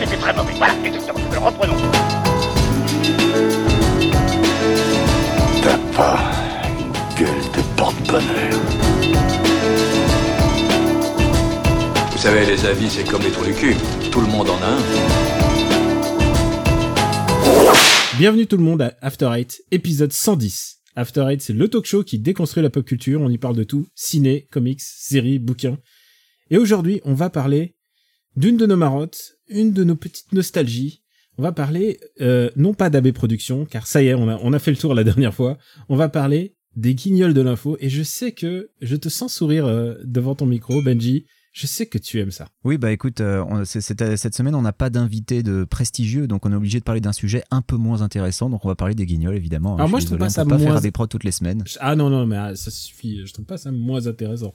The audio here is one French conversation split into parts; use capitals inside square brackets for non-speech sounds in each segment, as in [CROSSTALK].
c'était très mauvais. Voilà, exactement. Alors reprenons. T'as pas une gueule de porte-bonheur. Vous savez, les avis, c'est comme les trous du cul. Tout le monde en a un. Bienvenue tout le monde à After Eight, épisode 110. After Eight, c'est le talk show qui déconstruit la pop culture. On y parle de tout. Ciné, comics, séries, bouquins. Et aujourd'hui, on va parler d'une de nos marottes, une de nos petites nostalgies. On va parler, euh, non pas d'AB Productions, car ça y est, on a, on a fait le tour la dernière fois. On va parler des guignols de l'info. Et je sais que je te sens sourire euh, devant ton micro, Benji. Je sais que tu aimes ça. Oui, bah écoute, euh, on- c'est- c'est- cette semaine, on n'a pas d'invité de prestigieux, donc on est obligé de parler d'un sujet un peu moins intéressant. Donc on va parler des guignols, évidemment. Alors moi, je trouve désolé, pas ça on peut pas moins- faire des prods toutes les semaines. Ah non, non, mais ah, ça suffit. Je trouve pas ça moins intéressant.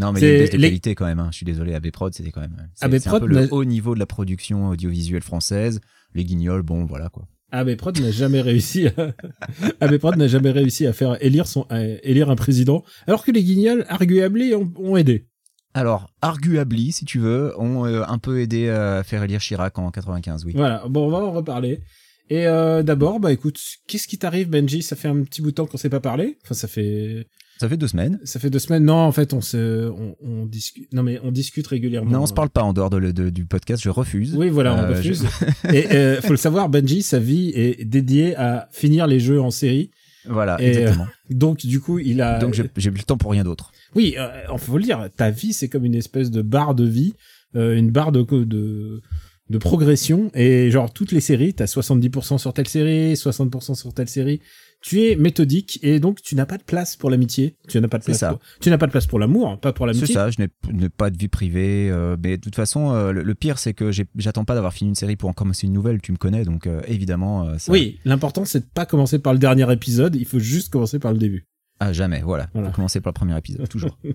Non, mais il y a une baisse de les- qualité quand même. hein. Je suis désolé, AB Prod, c'était quand même. C'est AB c'est un peu le haut niveau de la production audiovisuelle française. Les guignols, bon, voilà quoi. AB Prod n'a jamais réussi à... [LAUGHS] AB Prod n'a jamais réussi à faire élire son à élire un président alors que les guignols arguably ont, ont aidé. Alors, arguably, si tu veux, ont euh, un peu aidé à faire élire Chirac en 95, oui. Voilà, bon on va en reparler. Et euh, d'abord bah écoute, qu'est-ce qui t'arrive Benji? Ça fait un petit bout de temps qu'on s'est pas parlé. Enfin ça fait Ça fait deux semaines. ça fait deux semaines. Non en fait on se on, on discute. Non mais on discute régulièrement. Non, on se parle pas en dehors de le- de- du podcast, je refuse. Oui voilà on Euh, refuse. Et euh, [LAUGHS] faut le savoir Benji sa vie est dédiée à finir les jeux en série. Voilà, Et, exactement. Donc du coup il a Donc j'ai plus le temps pour rien d'autre. Oui, euh, faut le dire, ta vie, c'est comme une espèce de barre de vie, euh, une barre de, de, de progression, et genre, toutes les séries, t'as 70% sur telle série, 60% sur telle série, tu es méthodique, et donc, tu n'as pas de place pour l'amitié, tu n'as pas de C'est place ça. pour, tu n'as pas de place pour l'amour, pas pour C'est l'amitié. ça, je n'ai pas de vie privée, euh, mais de toute façon, euh, le, le pire c'est que j'attends pas d'avoir fini une série pour en commencer une nouvelle, tu me connais, donc euh, évidemment, ça, Oui, l'important, c'est de pas commencer par le dernier épisode, il faut juste commencer par le début. À jamais, voilà. Voilà. Faut commencer par le premier épisode, toujours. [LAUGHS]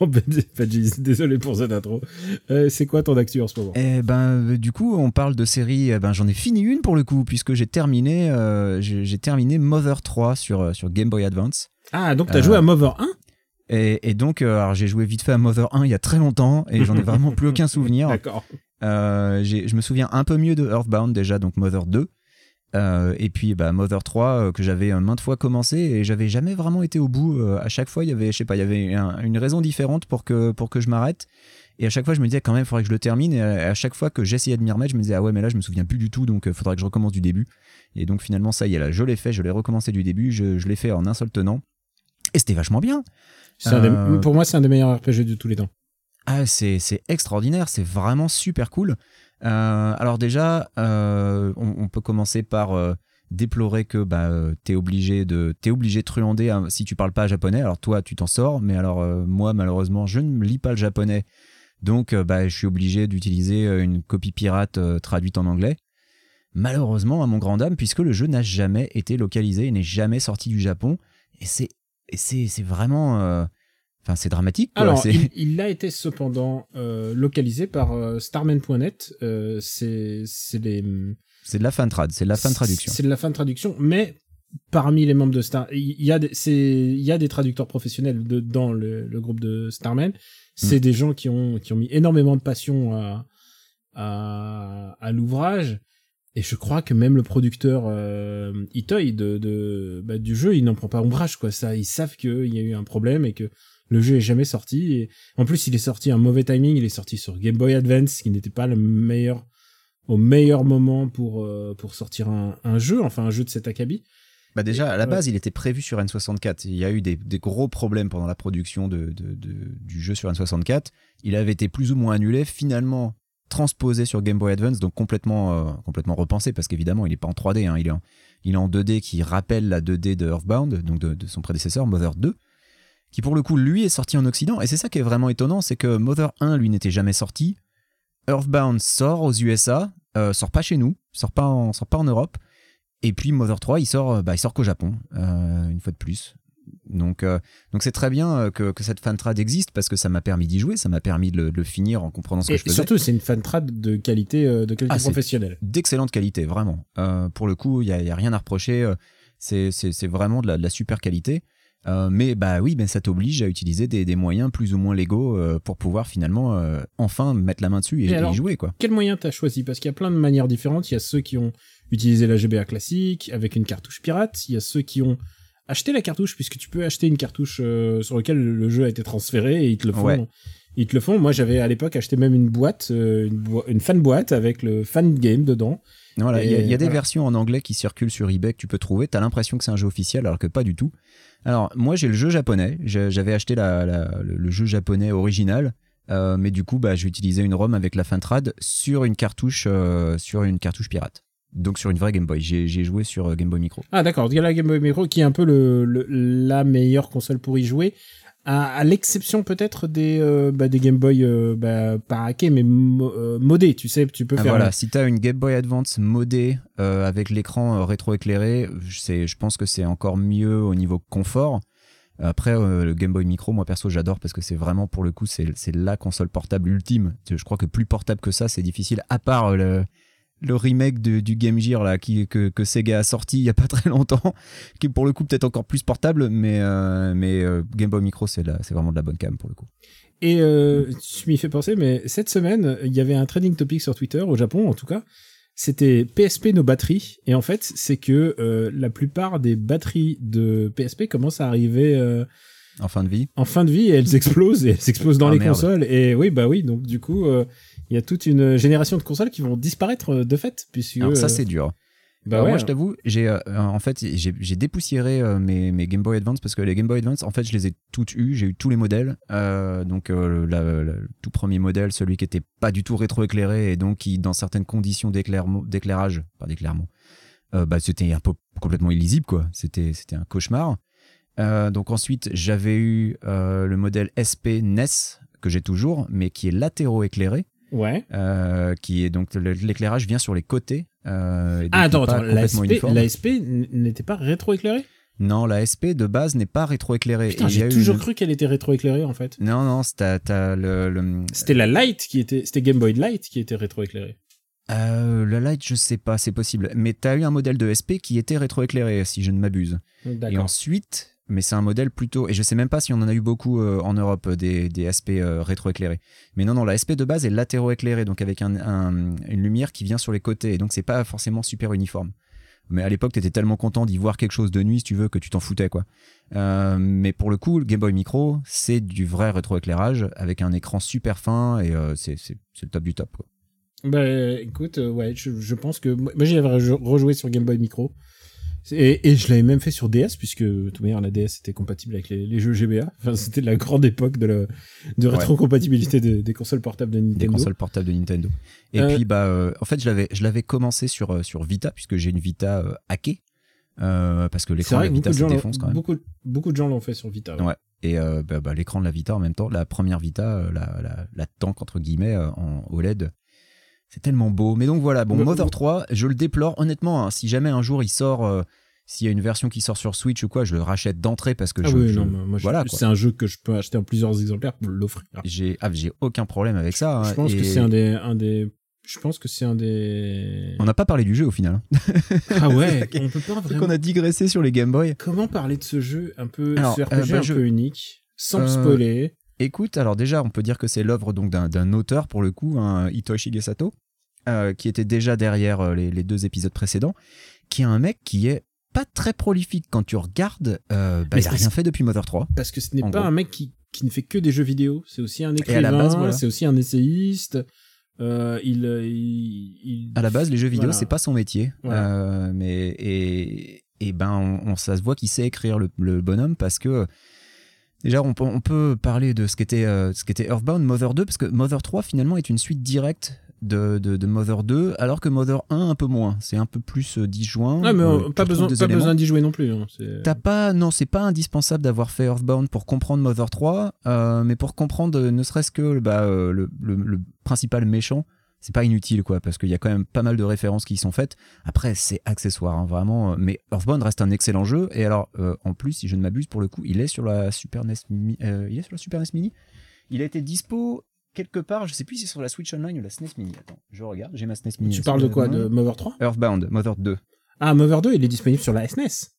Bon, Benji, Benji, désolé pour cette intro. Euh, c'est quoi ton actu en ce moment? Et ben, euh, du coup, on parle de série, eh ben, j'en ai fini une pour le coup, puisque j'ai terminé, euh, j'ai terminé Mother 3 sur, sur Game Boy Advance. Ah, donc t'as Euh, joué à Mother 1 Et, et donc, alors j'ai joué vite fait à Mother 1 il y a très longtemps, et j'en ai vraiment [LAUGHS] plus aucun souvenir. D'accord. J'ai- je me souviens un peu mieux de Earthbound déjà, donc Mother 2. Euh, et puis bah, Mother 3 euh, que j'avais euh, maintes fois commencé et j'avais jamais vraiment été au bout. À chaque fois, il y avait, je sais pas, il y avait un- une raison différente pour que, pour que je m'arrête. Et à chaque fois, je me disais quand même, il faudrait que je le termine. Et à, à chaque fois que j'essayais de m'y remettre, je me disais, ah ouais, mais là, je me souviens plus du tout, donc il faudrait que je recommence du début. Et donc finalement, ça y est, là, je l'ai fait, je l'ai recommencé du début, je, je l'ai fait en un seul tenant. Et c'était vachement bien. Des- Pour moi, c'est un des meilleurs RPG de tous les temps. Ah, c'est c'est extraordinaire, c'est vraiment super cool. Euh, alors déjà, euh, on, peut commencer par euh, déplorer que bah, t'es obligé de t'es obligé de truander si tu parles pas japonais. Alors toi, tu t'en sors, mais alors moi, malheureusement, je ne lis pas le japonais, donc bah, je suis obligé d'utiliser une copie pirate traduite en anglais. Malheureusement, à mon grand dame, puisque le jeu n'a jamais été localisé, il n'est jamais sorti du Japon, et c'est c'est vraiment Enfin, c'est dramatique. Quoi. Alors, il, il a été cependant euh, localisé par euh, Starman.net. Euh, c'est c'est les C'est de la fan trad, c'est de la fan traduction. C'est de la fan traduction, mais parmi les membres de Star, il y a des, il y a des traducteurs professionnels de, dans le, le groupe de Starman. C'est Mm. des gens qui ont qui ont mis énormément de passion à à, à l'ouvrage. Et je crois que même le producteur euh, Itoy de, de bah, du jeu, il n'en prend pas ombrage quoi. Ça, ils savent qu'il y a eu un problème et que le jeu est jamais sorti. Et en plus, il est sorti à un mauvais timing. Il est sorti sur Game Boy Advance, qui n'était pas le meilleur au meilleur moment pour euh, pour sortir un, un jeu, enfin un jeu de cet acabit. Bah déjà, à la Ouais. base, il était prévu sur N64. Il y a eu des, des gros problèmes pendant la production de, de- de- du jeu sur N64. Il avait été plus ou moins annulé, finalement transposé sur Game Boy Advance, donc complètement, euh, complètement repensé, parce qu'évidemment, il n'est pas en 3D, hein, il, est en, il est en 2D qui rappelle la 2D de Earthbound, donc de, de son prédécesseur, Mother 2, qui pour le coup, lui, est sorti en Occident. Et c'est ça qui est vraiment étonnant, c'est que Mother 1, lui, n'était jamais sorti. Earthbound sort aux USA, euh, sort pas chez nous, sort pas en, sort pas en Europe. Et puis Mother 3, il sort, euh, bah, il sort qu'au Japon, euh, une fois de plus. Donc, euh, donc c'est très bien que, que cette fantrad existe parce que ça m'a permis d'y jouer, ça m'a permis de le, de le finir en comprenant ce que Et je faisais. surtout, c'est une fan trad de qualité de qualité Ah, professionnelle. D'excellente qualité, vraiment. Pour le coup, il n'y a, il y a rien à reprocher. c'est vraiment de la, de la super qualité. Euh, mais bah oui, ben ça t'oblige à utiliser des, des moyens plus ou moins légaux euh, pour pouvoir finalement euh, enfin mettre la main dessus et, Et alors jouer quoi. Quel moyen t'as choisi? Parce qu'il y a plein de manières différentes. Il y a ceux qui ont utilisé la GBA classique avec une cartouche pirate. Il y a ceux qui ont acheté la cartouche puisque tu peux acheter une cartouche sur laquelle le jeu a été transféré et ils te le font. Ouais. Ils te le font. Moi, j'avais à l'époque acheté même une boîte, euh, une, boi- une fan boîte avec le fan game dedans. Voilà, il y a, Et il y a des voilà. versions en anglais qui circulent sur eBay que tu peux trouver. T'as l'impression que c'est un jeu officiel alors que pas du tout. Alors moi j'ai le jeu japonais. J'avais acheté la, la- le, jeu japonais original. Euh, mais du coup, bah, j'ai utilisé une ROM avec la Fintrad sur une cartouche, euh, sur une cartouche pirate. Donc sur une vraie Game Boy. J'ai joué sur Game Boy Micro. Ah d'accord, il y a la Game Boy Micro qui est un peu le, le- la meilleure console pour y jouer, à, à l'exception peut-être des, euh, bah, des Game Boy euh, bah, pas hackés mais mo- euh, modés, tu sais, tu peux Ah, faire voilà, si t'as une Game Boy Advance modée euh, avec l'écran rétroéclairé, c'est- je pense que c'est encore mieux au niveau confort. Après, le Game Boy Micro, moi perso, j'adore parce que c'est vraiment pour le coup, c'est la console portable ultime. Je crois que plus portable que ça, c'est difficile. À part le, le remake de- du Game Gear là, qui, que, que Sega a sorti il y a pas [LAUGHS] très longtemps, qui est pour le coup peut-être encore plus portable, mais, euh, mais euh, Game Boy Micro, c'est vraiment de la bonne cam pour le coup. Et euh, tu m'y fais penser, mais cette semaine, il y avait un trending topic sur Twitter, au Japon en tout cas. C'était PSP nos batteries. Et en fait, c'est que la plupart des batteries de PSP commencent à arriver En fin de vie. en fin de vie et elles [LAUGHS] explosent. Et elles explosent dans Ah, les merde. consoles. Et oui, bah oui, donc du coup, il y a toute une génération de consoles qui vont disparaître euh, de fait. Puisque, Alors ça, euh, c'est dur. bah ouais, moi, je t'avoue, j'ai euh, en fait j'ai dépoussiéré euh, mes, mes Game Boy Advance parce que les Game Boy Advance, en fait, je les ai toutes eues. J'ai eu tous les modèles. Euh, donc la- la- le tout premier modèle, celui qui était pas du tout rétroéclairé et donc qui, dans certaines conditions d'éclairage, pas d'éclairement, bah, c'était un peu complètement illisible quoi. C'était c'était un cauchemar. Donc ensuite, j'avais eu le modèle SP NES que j'ai toujours, mais qui est latéraux éclairé. Ouais. euh, qui est donc l'éclairage vient sur les côtés. euh, et Ah, attends, attends, la complètement SP, uniforme. la SP n- n'était pas rétroéclairée? Non, la SP de base n'est pas rétroéclairée. J'ai toujours une- cru qu'elle était rétroéclairée en fait. Non, non, t'as le, le, C'était la Light qui était, c'était Game Boy Light qui était rétroéclairée. euh, le Light, je sais pas, c'est possible. Mais t'as eu un modèle de SP qui était rétroéclairé, si je ne m'abuse. Et ensuite, mais c'est un modèle plutôt, et je sais même pas si on en a eu beaucoup euh, en Europe des, des SP euh, rétroéclairés. Mais non, non, la SP de base est latéro-éclairée, donc avec un, un- une lumière qui vient sur les côtés, et donc c'est pas forcément super uniforme. Mais à l'époque, t'étais tellement content d'y voir quelque chose de nuit, si tu veux, que tu t'en foutais, quoi. Euh, mais pour le coup, le Game Boy Micro, c'est du vrai rétroéclairage avec un écran super fin, et euh, c'est le top du top, quoi. Bah écoute, euh, ouais, je, pense que moi j'y avais re- rejoué sur Game Boy Micro. Et, et je l'avais même fait sur DS, puisque de toute manière la DS était compatible avec les, les jeux GBA. [LAUGHS] Enfin, c'était la grande époque de, la, de Ouais. rétrocompatibilité des, des consoles portables de des Nintendo. consoles portables de Nintendo. Et Euh, puis bah euh, en fait je l'avais je l'avais commencé sur euh, sur Vita puisque j'ai une Vita euh, hackée parce que l'écran de la Vita de, se défonce quand même. beaucoup, beaucoup de gens l'ont fait sur Vita. ouais. Ouais. Et bah, bah, l'écran de la Vita en même temps, la première Vita, la, la, la tank entre guillemets en OLED, c'est tellement beau. Mais donc voilà, bon, Le- Mother 3, je le déplore honnêtement. hein, si jamais un jour il sort, euh, s'il y a une version qui sort sur Switch ou quoi, je le rachète d'entrée parce que Ah je, oui, je- non, moi, voilà, c'est un jeu que je peux acheter en plusieurs exemplaires pour l'offrir. j'ai ah, j'ai aucun problème avec ça. hein, Je pense que c'est un des, un des, je pense que c'est un des. On n'a pas parlé du jeu au final. hein. [LAUGHS] Ah ouais, [LAUGHS] on peut pas vraiment. on a digressé sur les Game Boy. Comment parler de ce jeu un peu, Alors, ce RPG euh, bah, un je- peu unique, sans Euh, spoiler? Écoute, alors déjà, on peut dire que c'est l'œuvre donc d'un auteur pour le coup, un Hitoshi Shigesato, euh, qui était déjà derrière euh, les, les deux épisodes précédents, qui est un mec qui est pas très prolifique quand tu regardes. euh, bah, il a rien fait depuis Mother 3. Parce que ce n'est pas gros. un mec qui, qui ne fait que des jeux vidéo. C'est aussi un écrivain, voilà. c'est aussi un essayiste. Euh, il, euh, il, il- À la base, les jeux vidéo, Voilà. c'est pas son métier. Voilà. Mais et, et ben, on, on- ça se voit qu'il sait écrire le, le bonhomme parce que déjà, on peut, on peut parler de ce qu'était euh, ce qu'était Earthbound, Mother 2, parce que Mother 3 finalement est une suite directe. De, de, de Mother 2, alors que Mother 1 un peu moins. C'est un peu plus euh, disjoint. Ah, mais Euh, euh, pas besoin, pas besoin d'y jouer non plus. hein. T'as pas, non, c'est pas indispensable d'avoir fait Earthbound pour comprendre Mother 3, euh, mais pour comprendre ne serait-ce que bah, euh, le, le- le principal méchant, c'est pas inutile quoi, parce qu'il y a quand même pas mal de références qui y sont faites. Après, c'est accessoire, hein, vraiment. Mais Earthbound reste un excellent jeu, et alors en plus, si je ne m'abuse, pour le coup, il est sur la Super NES, il est sur la Super NES Mini. Il a été dispo quelque part, je sais plus si c'est sur la Switch Online ou la SNES Mini. Attends, je regarde, j'ai ma SNES Mini. Tu parles de quoi. De Mother 3 Earthbound, Mother 2. Ah, Mother 2, il est disponible sur la SNES.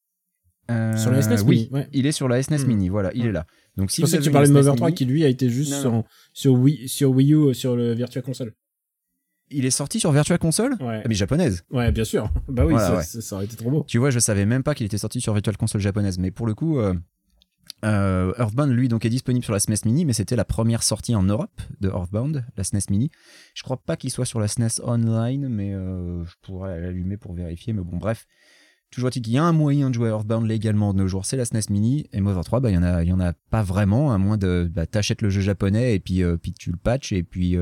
Euh, Sur la SNES oui, Mini, ouais. il est sur la SNES Hmm. Mini, voilà, il est là. Donc si Je pensais que tu parlais de Mother SNES 3 Mini, qui lui a été juste Non, sur, non. sur, Wii, sur Wii U, sur le Virtua Console. il est sorti sur Virtua Console, Ouais, Ah, mais japonaise. ouais bien sûr. [LAUGHS] Bah oui, Voilà, ça, ouais. ça- ça aurait été trop beau. Tu vois, je savais même pas qu'il était sorti sur Virtual Console japonaise, mais pour le coup, euh, euh, Earthbound, lui, donc est disponible sur la SNES Mini, mais c'était la première sortie en Europe de Earthbound, la SNES Mini. Je crois pas qu'il soit sur la SNES Online, mais euh, je pourrais l'allumer pour vérifier. Mais bon, bref. Toujours est-il qu'il y a un moyen de jouer à Earthbound légalement de nos jours, c'est la SNES Mini. Et Mother 3, bah, il y en a, y en a pas vraiment, à moins de, bah, t'achètes le jeu japonais et puis, euh, puis tu le patches et puis,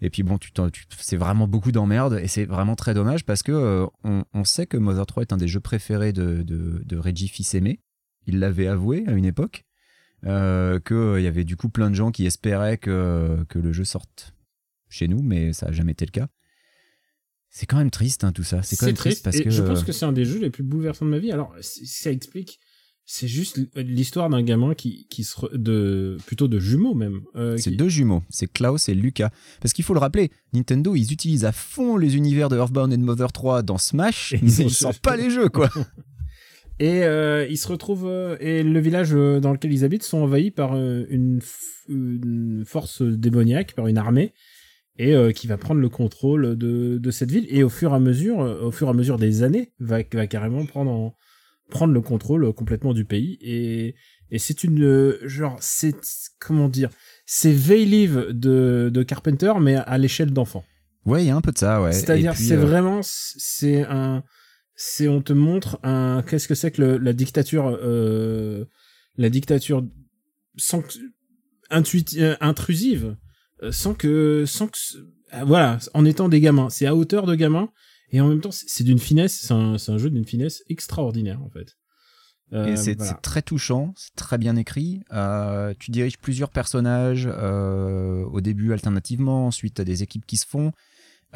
et puis bon, tu, c'est vraiment beaucoup d'emmerde et c'est vraiment très dommage parce que on, on sait que Mother 3 est un des jeux préférés de, de, de Reggie Fils-Aimé. Il l'avait avoué à une époque. Euh, qu'il y avait du coup plein de gens qui espéraient que, que le jeu sorte chez nous, mais ça n'a jamais été le cas. C'est quand même triste hein, tout ça. C'est quand même triste, parce et que je pense que c'est un des jeux les plus bouleversants de ma vie. Alors, ça explique. C'est juste l'histoire d'un gamin qui, qui se re- de plutôt de jumeaux même. euh, c'est qui- deux jumeaux, c'est Klaus et Lucas. Parce qu'il faut le rappeler, Nintendo, ils utilisent à fond les univers de Earthbound et de Mother 3 dans Smash, Et mais ils ils sortent pas les jeux, quoi. [LAUGHS] Et euh, ils se retrouvent euh, et le village euh, dans lequel ils habitent sont envahis par euh, une, force démoniaque, par une armée, et qui va prendre le contrôle de, de cette ville. Et au fur et à mesure, au fur et à mesure des années, va, va carrément prendre en- prendre le contrôle complètement du pays. Et, et c'est une genre c'est comment dire, c'est Veilive de, de Carpenter, mais à l'échelle d'enfant. Ouais, il y a un peu de ça, ouais. C'est-à-dire, c'est vraiment, c'est un, c'est on te montre un, qu'est-ce que c'est que le- la dictature, euh, la dictature sans que- intuiti- euh, intrusive, euh, sans que, sans que, ah, voilà, en étant des gamins, c'est à hauteur de gamins et en même temps c'est d'une finesse, c'est un, c'est un jeu d'une finesse extraordinaire en fait. Euh, Et c'est voilà. très touchant, c'est très bien écrit. Euh, tu diriges plusieurs personnages euh, au début alternativement, ensuite tu as des équipes qui se font.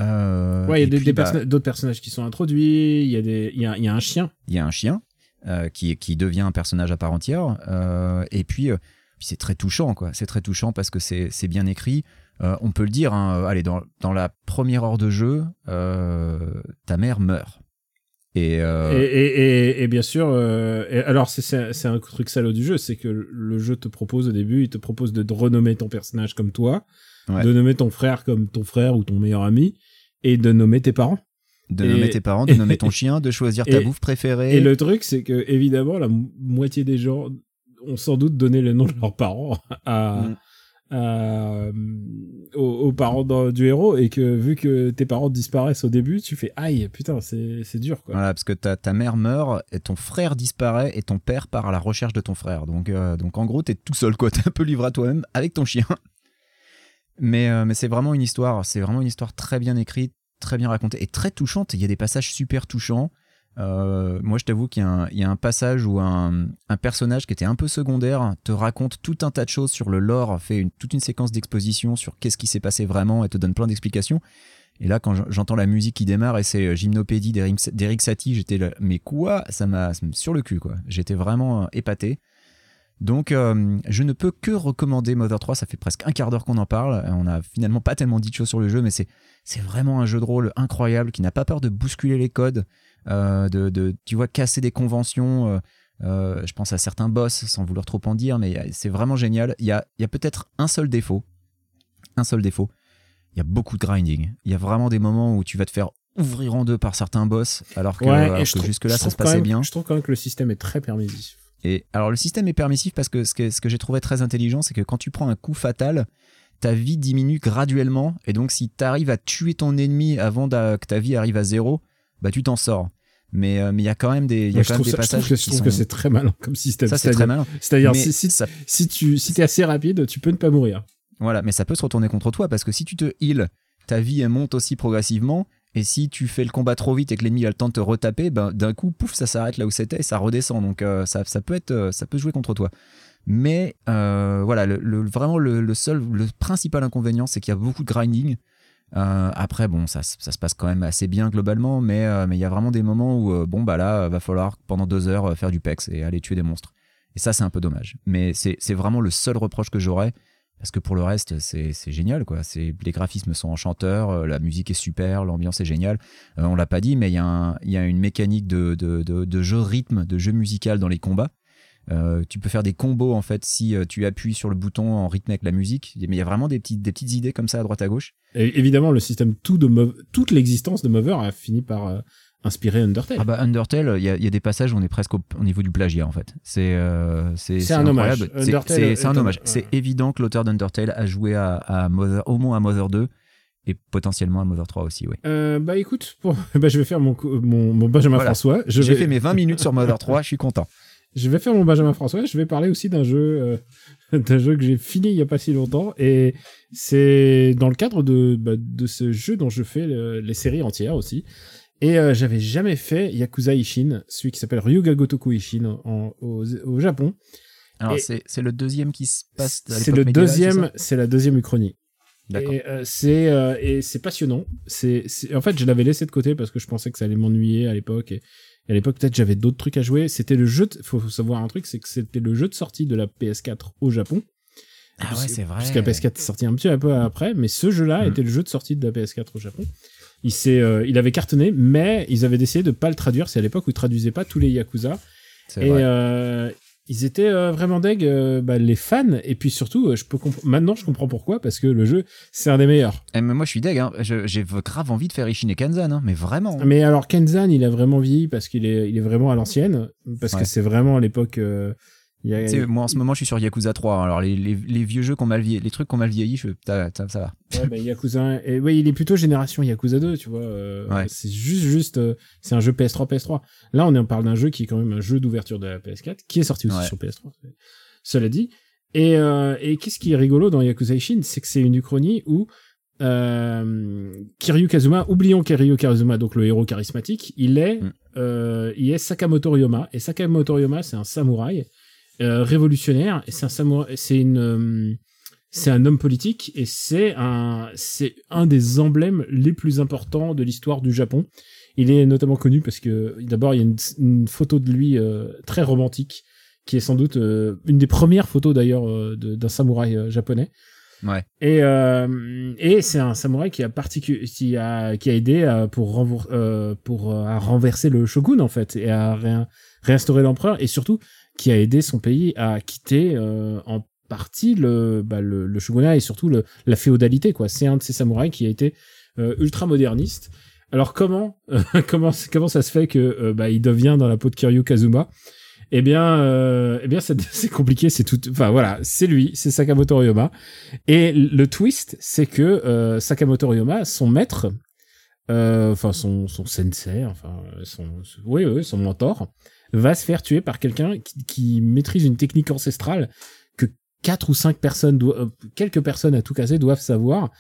Euh, Ouais, il y a bah, d'autres personnages qui sont introduits, il y a des, il y a, il y a un chien. il y a un chien euh, qui, qui devient un personnage à part entière. euh, et puis, puis c'est très touchant, quoi. C'est très touchant parce que c'est bien écrit. On peut le dire, hein, allez, dans, dans la première heure de jeu, ta mère meurt. Et, euh, Et, et, et, et bien sûr, euh, alors c'est- un truc salaud du jeu, c'est que le jeu te propose au début, il te propose de renommer ton personnage comme toi, Ouais. de nommer ton frère comme ton frère ou ton meilleur ami, et de nommer tes parents. de et- nommer tes parents, de nommer ton [LAUGHS] chien, de choisir ta et- bouffe préférée. Et le truc, c'est que évidemment, la mo- moitié des gens ont sans doute donné le nom de leurs parents [LAUGHS] à, Mm. à, euh, aux, aux parents du héros, et que vu que tes parents disparaissent au début, tu fais aïe, putain, c'est c'est dur quoi. Voilà, parce que ta, ta mère meurt, et ton frère disparaît, et ton père part à la recherche de ton frère. Donc, euh, donc en gros, t'es tout seul, quoi. [LAUGHS] T'es un peu livré à toi-même avec ton chien. Mais, euh, mais c'est vraiment une histoire, c'est vraiment une histoire très bien écrite, très bien racontée, et très touchante. Il y a des passages super touchants. Euh, moi, je t'avoue qu'il y, a un- passage où un, un personnage qui était un peu secondaire te raconte tout un tas de choses sur le lore, fait toute une séquence d'exposition sur qu'est-ce qui s'est passé vraiment et te donne plein d'explications. Et là, quand j'entends la musique qui démarre et c'est euh, Gymnopédie d'Eric Satie, j'étais là, mais quoi? Ça m'a sur le cul, quoi. J'étais vraiment épaté. Donc, euh, je ne peux que recommander Mother 3. Ça fait presque un quart d'heure qu'on en parle. On a finalement pas tellement dit de choses sur le jeu, mais c'est c'est vraiment un jeu de rôle incroyable qui n'a pas peur de bousculer les codes, euh, de, de tu vois casser des conventions. euh, euh, je pense à certains boss, sans vouloir trop en dire, mais c'est vraiment génial. Il y a, il y a peut-être un seul défaut, un seul défaut. Il y a beaucoup de grinding. Il y a vraiment des moments où tu vas te faire ouvrir en deux par certains boss, alors que, alors jusque-là ça se passait même- bien. Je trouve quand même que le système est très permissif. Et alors le système est permissif parce que ce que, ce que j'ai trouvé très intelligent, c'est que quand tu prends un coup fatal, ta vie diminue graduellement. Et donc si tu arrives à tuer ton ennemi avant que ta vie arrive à zéro, bah tu t'en sors. Mais euh, mais il y a quand même des, y a je quand même trouve, des ça- je trouve passages que, je trouve sont... que c'est très malin comme système. ça c'est très malin. C'est-à-dire, si, si, ça- si tu si es assez rapide, tu peux ne pas mourir. Voilà, mais ça peut se retourner contre toi parce que si tu te heal, ta vie elle monte aussi progressivement. Et si tu fais le combat trop vite et que l'ennemi a le temps de te retaper, ben, d'un coup, pouf, ça s'arrête là où c'était et ça redescend. Donc euh, ça, ça peut être, euh, ça peut jouer contre toi. Mais euh, voilà, le, vraiment le, seul, le principal inconvénient, c'est qu'il y a beaucoup de grinding. Après, bon, ça, ça se passe quand même assez bien globalement, mais il y a vraiment des moments où, bon, bah là, va falloir pendant deux heures faire du pex et aller tuer des monstres. Et ça, c'est un peu dommage. Mais c'est vraiment le seul reproche que j'aurais Parce que pour le reste, c'est génial, quoi. Les graphismes sont enchanteurs, euh, la musique est super, l'ambiance est géniale. Euh, on l'a pas dit, mais il y, a une mécanique de, jeu rythme, de jeu musical dans les combats. Euh, tu peux faire des combos en fait si euh, tu appuies sur le bouton en rythme avec la musique. Mais il y a vraiment des petites, idées comme ça à droite à gauche. Évidemment, le système tout de toute l'existence de Mover a fini par euh, inspirer Undertale. Ah bah Undertale, il y a, il y a des passages où on est presque au, au niveau du plagiat en fait. C'est euh, c'est C'est un hommage. incroyable. C'est- un un- hommage. ouais. C'est évident que l'auteur d'Undertale a joué à, à Mother, au moins à Mother 2 et potentiellement à Mother 3 aussi. Oui. Euh, bah écoute, pour- [LAUGHS] bah, je vais faire mon, mon, mon Benjamin Voilà. François. Je J'ai vais, fait mes 20 minutes sur Mother [LAUGHS] 3, je suis content. je vais faire mon Benjamin François. Je vais parler aussi d'un jeu, euh, [LAUGHS] d'un jeu que j'ai fini il y a pas si longtemps, et c'est dans le cadre de bah, de ce jeu dont je fais le- les séries entières aussi. Et euh, j'avais jamais fait Yakuza Ishin, celui qui s'appelle Ryuga Gotoku Ishin en- au, au Japon. Alors c'est le deuxième qui se passe. C'est le deuxième, c'est la deuxième uchronie. D'accord. Et euh, c'est euh, et c'est passionnant. C'est en fait je l'avais laissé de côté parce que je pensais que ça allait m'ennuyer à l'époque et, et à l'époque peut-être j'avais d'autres trucs à jouer. C'était le jeu. De, faut, savoir un truc, c'est que c'était le jeu de sortie de la PS4 au Japon. Ah ouais, c'est vrai. Puisque la PS4 est sortie un petit peu après, mais ce jeu-là Mhm. était le jeu de sortie de la PS4 au Japon. Il euh, il avait cartonné, mais ils avaient décidé de pas le traduire. C'est à l'époque où ils traduisaient pas tous les Yakuza. Et euh, ils étaient euh, vraiment deg, euh, bah, les fans. Et puis surtout, je peux maintenant je comprends pourquoi, parce que le jeu, c'est un des meilleurs. Eh, mais moi je suis deg. Hein. J'ai grave envie de faire Ishin Kanzan, hein, mais vraiment. Mais alors Kenzan, il a vraiment vieilli parce qu'il est, il est vraiment à l'ancienne, parce Ouais. que c'est vraiment à l'époque. Y a- moi en ce moment je suis sur Yakuza 3. hein. Alors les, les, les vieux jeux qu'on mal vieilli, les trucs qu'on mal vieilli, je, ça, ça, ça va. Ouais, bah, Yakuza, et oui, il est plutôt génération Yakuza 2, tu vois. euh, Ouais. C'est juste, juste, euh, c'est un jeu PS3, PS3. Là, on en parle d'un jeu qui est quand même un jeu d'ouverture de la PS4, qui est sorti aussi Ouais. sur PS3. Cela dit. Et, euh, et qu'est-ce qui est rigolo dans Yakuza Ishin, c'est que c'est une uchronie où euh, Kiryu Kazuma, oublions Kiryu Kazuma, donc le héros charismatique, il est, Mm. euh, il est Sakamoto Ryoma. Et Sakamoto Ryoma, c'est un samouraï euh, révolutionnaire. Et c'est un samouraï, c'est une, euh, c'est un homme politique et c'est un, c'est un des emblèmes les plus importants de l'histoire du Japon. Il est notamment connu parce que d'abord il y a une, une photo de lui euh, très romantique qui est sans doute euh, une des premières photos d'ailleurs euh, d'un samouraï euh, japonais. Ouais. Et, euh, et c'est un samouraï qui a, qui a, qui a aidé à, pour, renvour- euh, pour euh, à renverser le shogun en fait et à réin- réinstaurer l'empereur et surtout qui a aidé son pays à quitter euh, en partie le, bah, le, le shogunat et surtout le, la féodalité quoi. C'est un de ces samouraïs qui a été euh, ultra moderniste. Alors comment [LAUGHS] comment comment ça se fait que euh, bah, il devient dans la peau de Kiryu Kazuma? Eh bien, euh, eh bien, c'est [LAUGHS] c'est compliqué, c'est tout. Enfin voilà, c'est lui, c'est Sakamoto Ryoma. Et le twist, c'est que euh, Sakamoto Ryoma, son maître, euh, enfin son son sensei, enfin son, oui, oui, son mentor, va se faire tuer par quelqu'un qui, qui maîtrise une technique ancestrale que quatre ou cinq personnes, doivent, euh, quelques personnes à tout casser doivent savoir.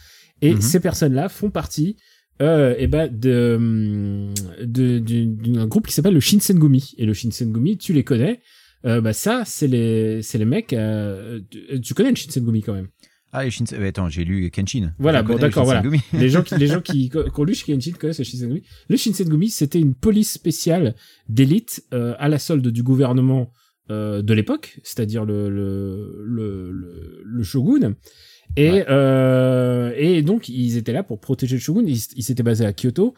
Et Mhm. ces personnes-là font partie euh, et ben de de- d'un groupe qui s'appelle le Shinsengumi et le Shinsengumi tu les connais euh, bah ça c'est les c'est les mecs euh, tu, tu connais le Shinsengumi quand même Ah, et Shinse- euh, attends, j'ai lu Kenshin. Voilà, bon, d'accord, voilà. Shinsengumi. [LAUGHS] les gens qui les gens [LAUGHS] qui qui ont lu Kenshin connaissent le Shinsengumi le Shinsengumi c'était une police spéciale d'élite euh, à la solde du gouvernement euh, de l'époque c'est-à-dire le le, le le le shogun et Ouais. euh, et donc ils étaient là pour protéger le shogun ils ils s'étaient basés à Kyoto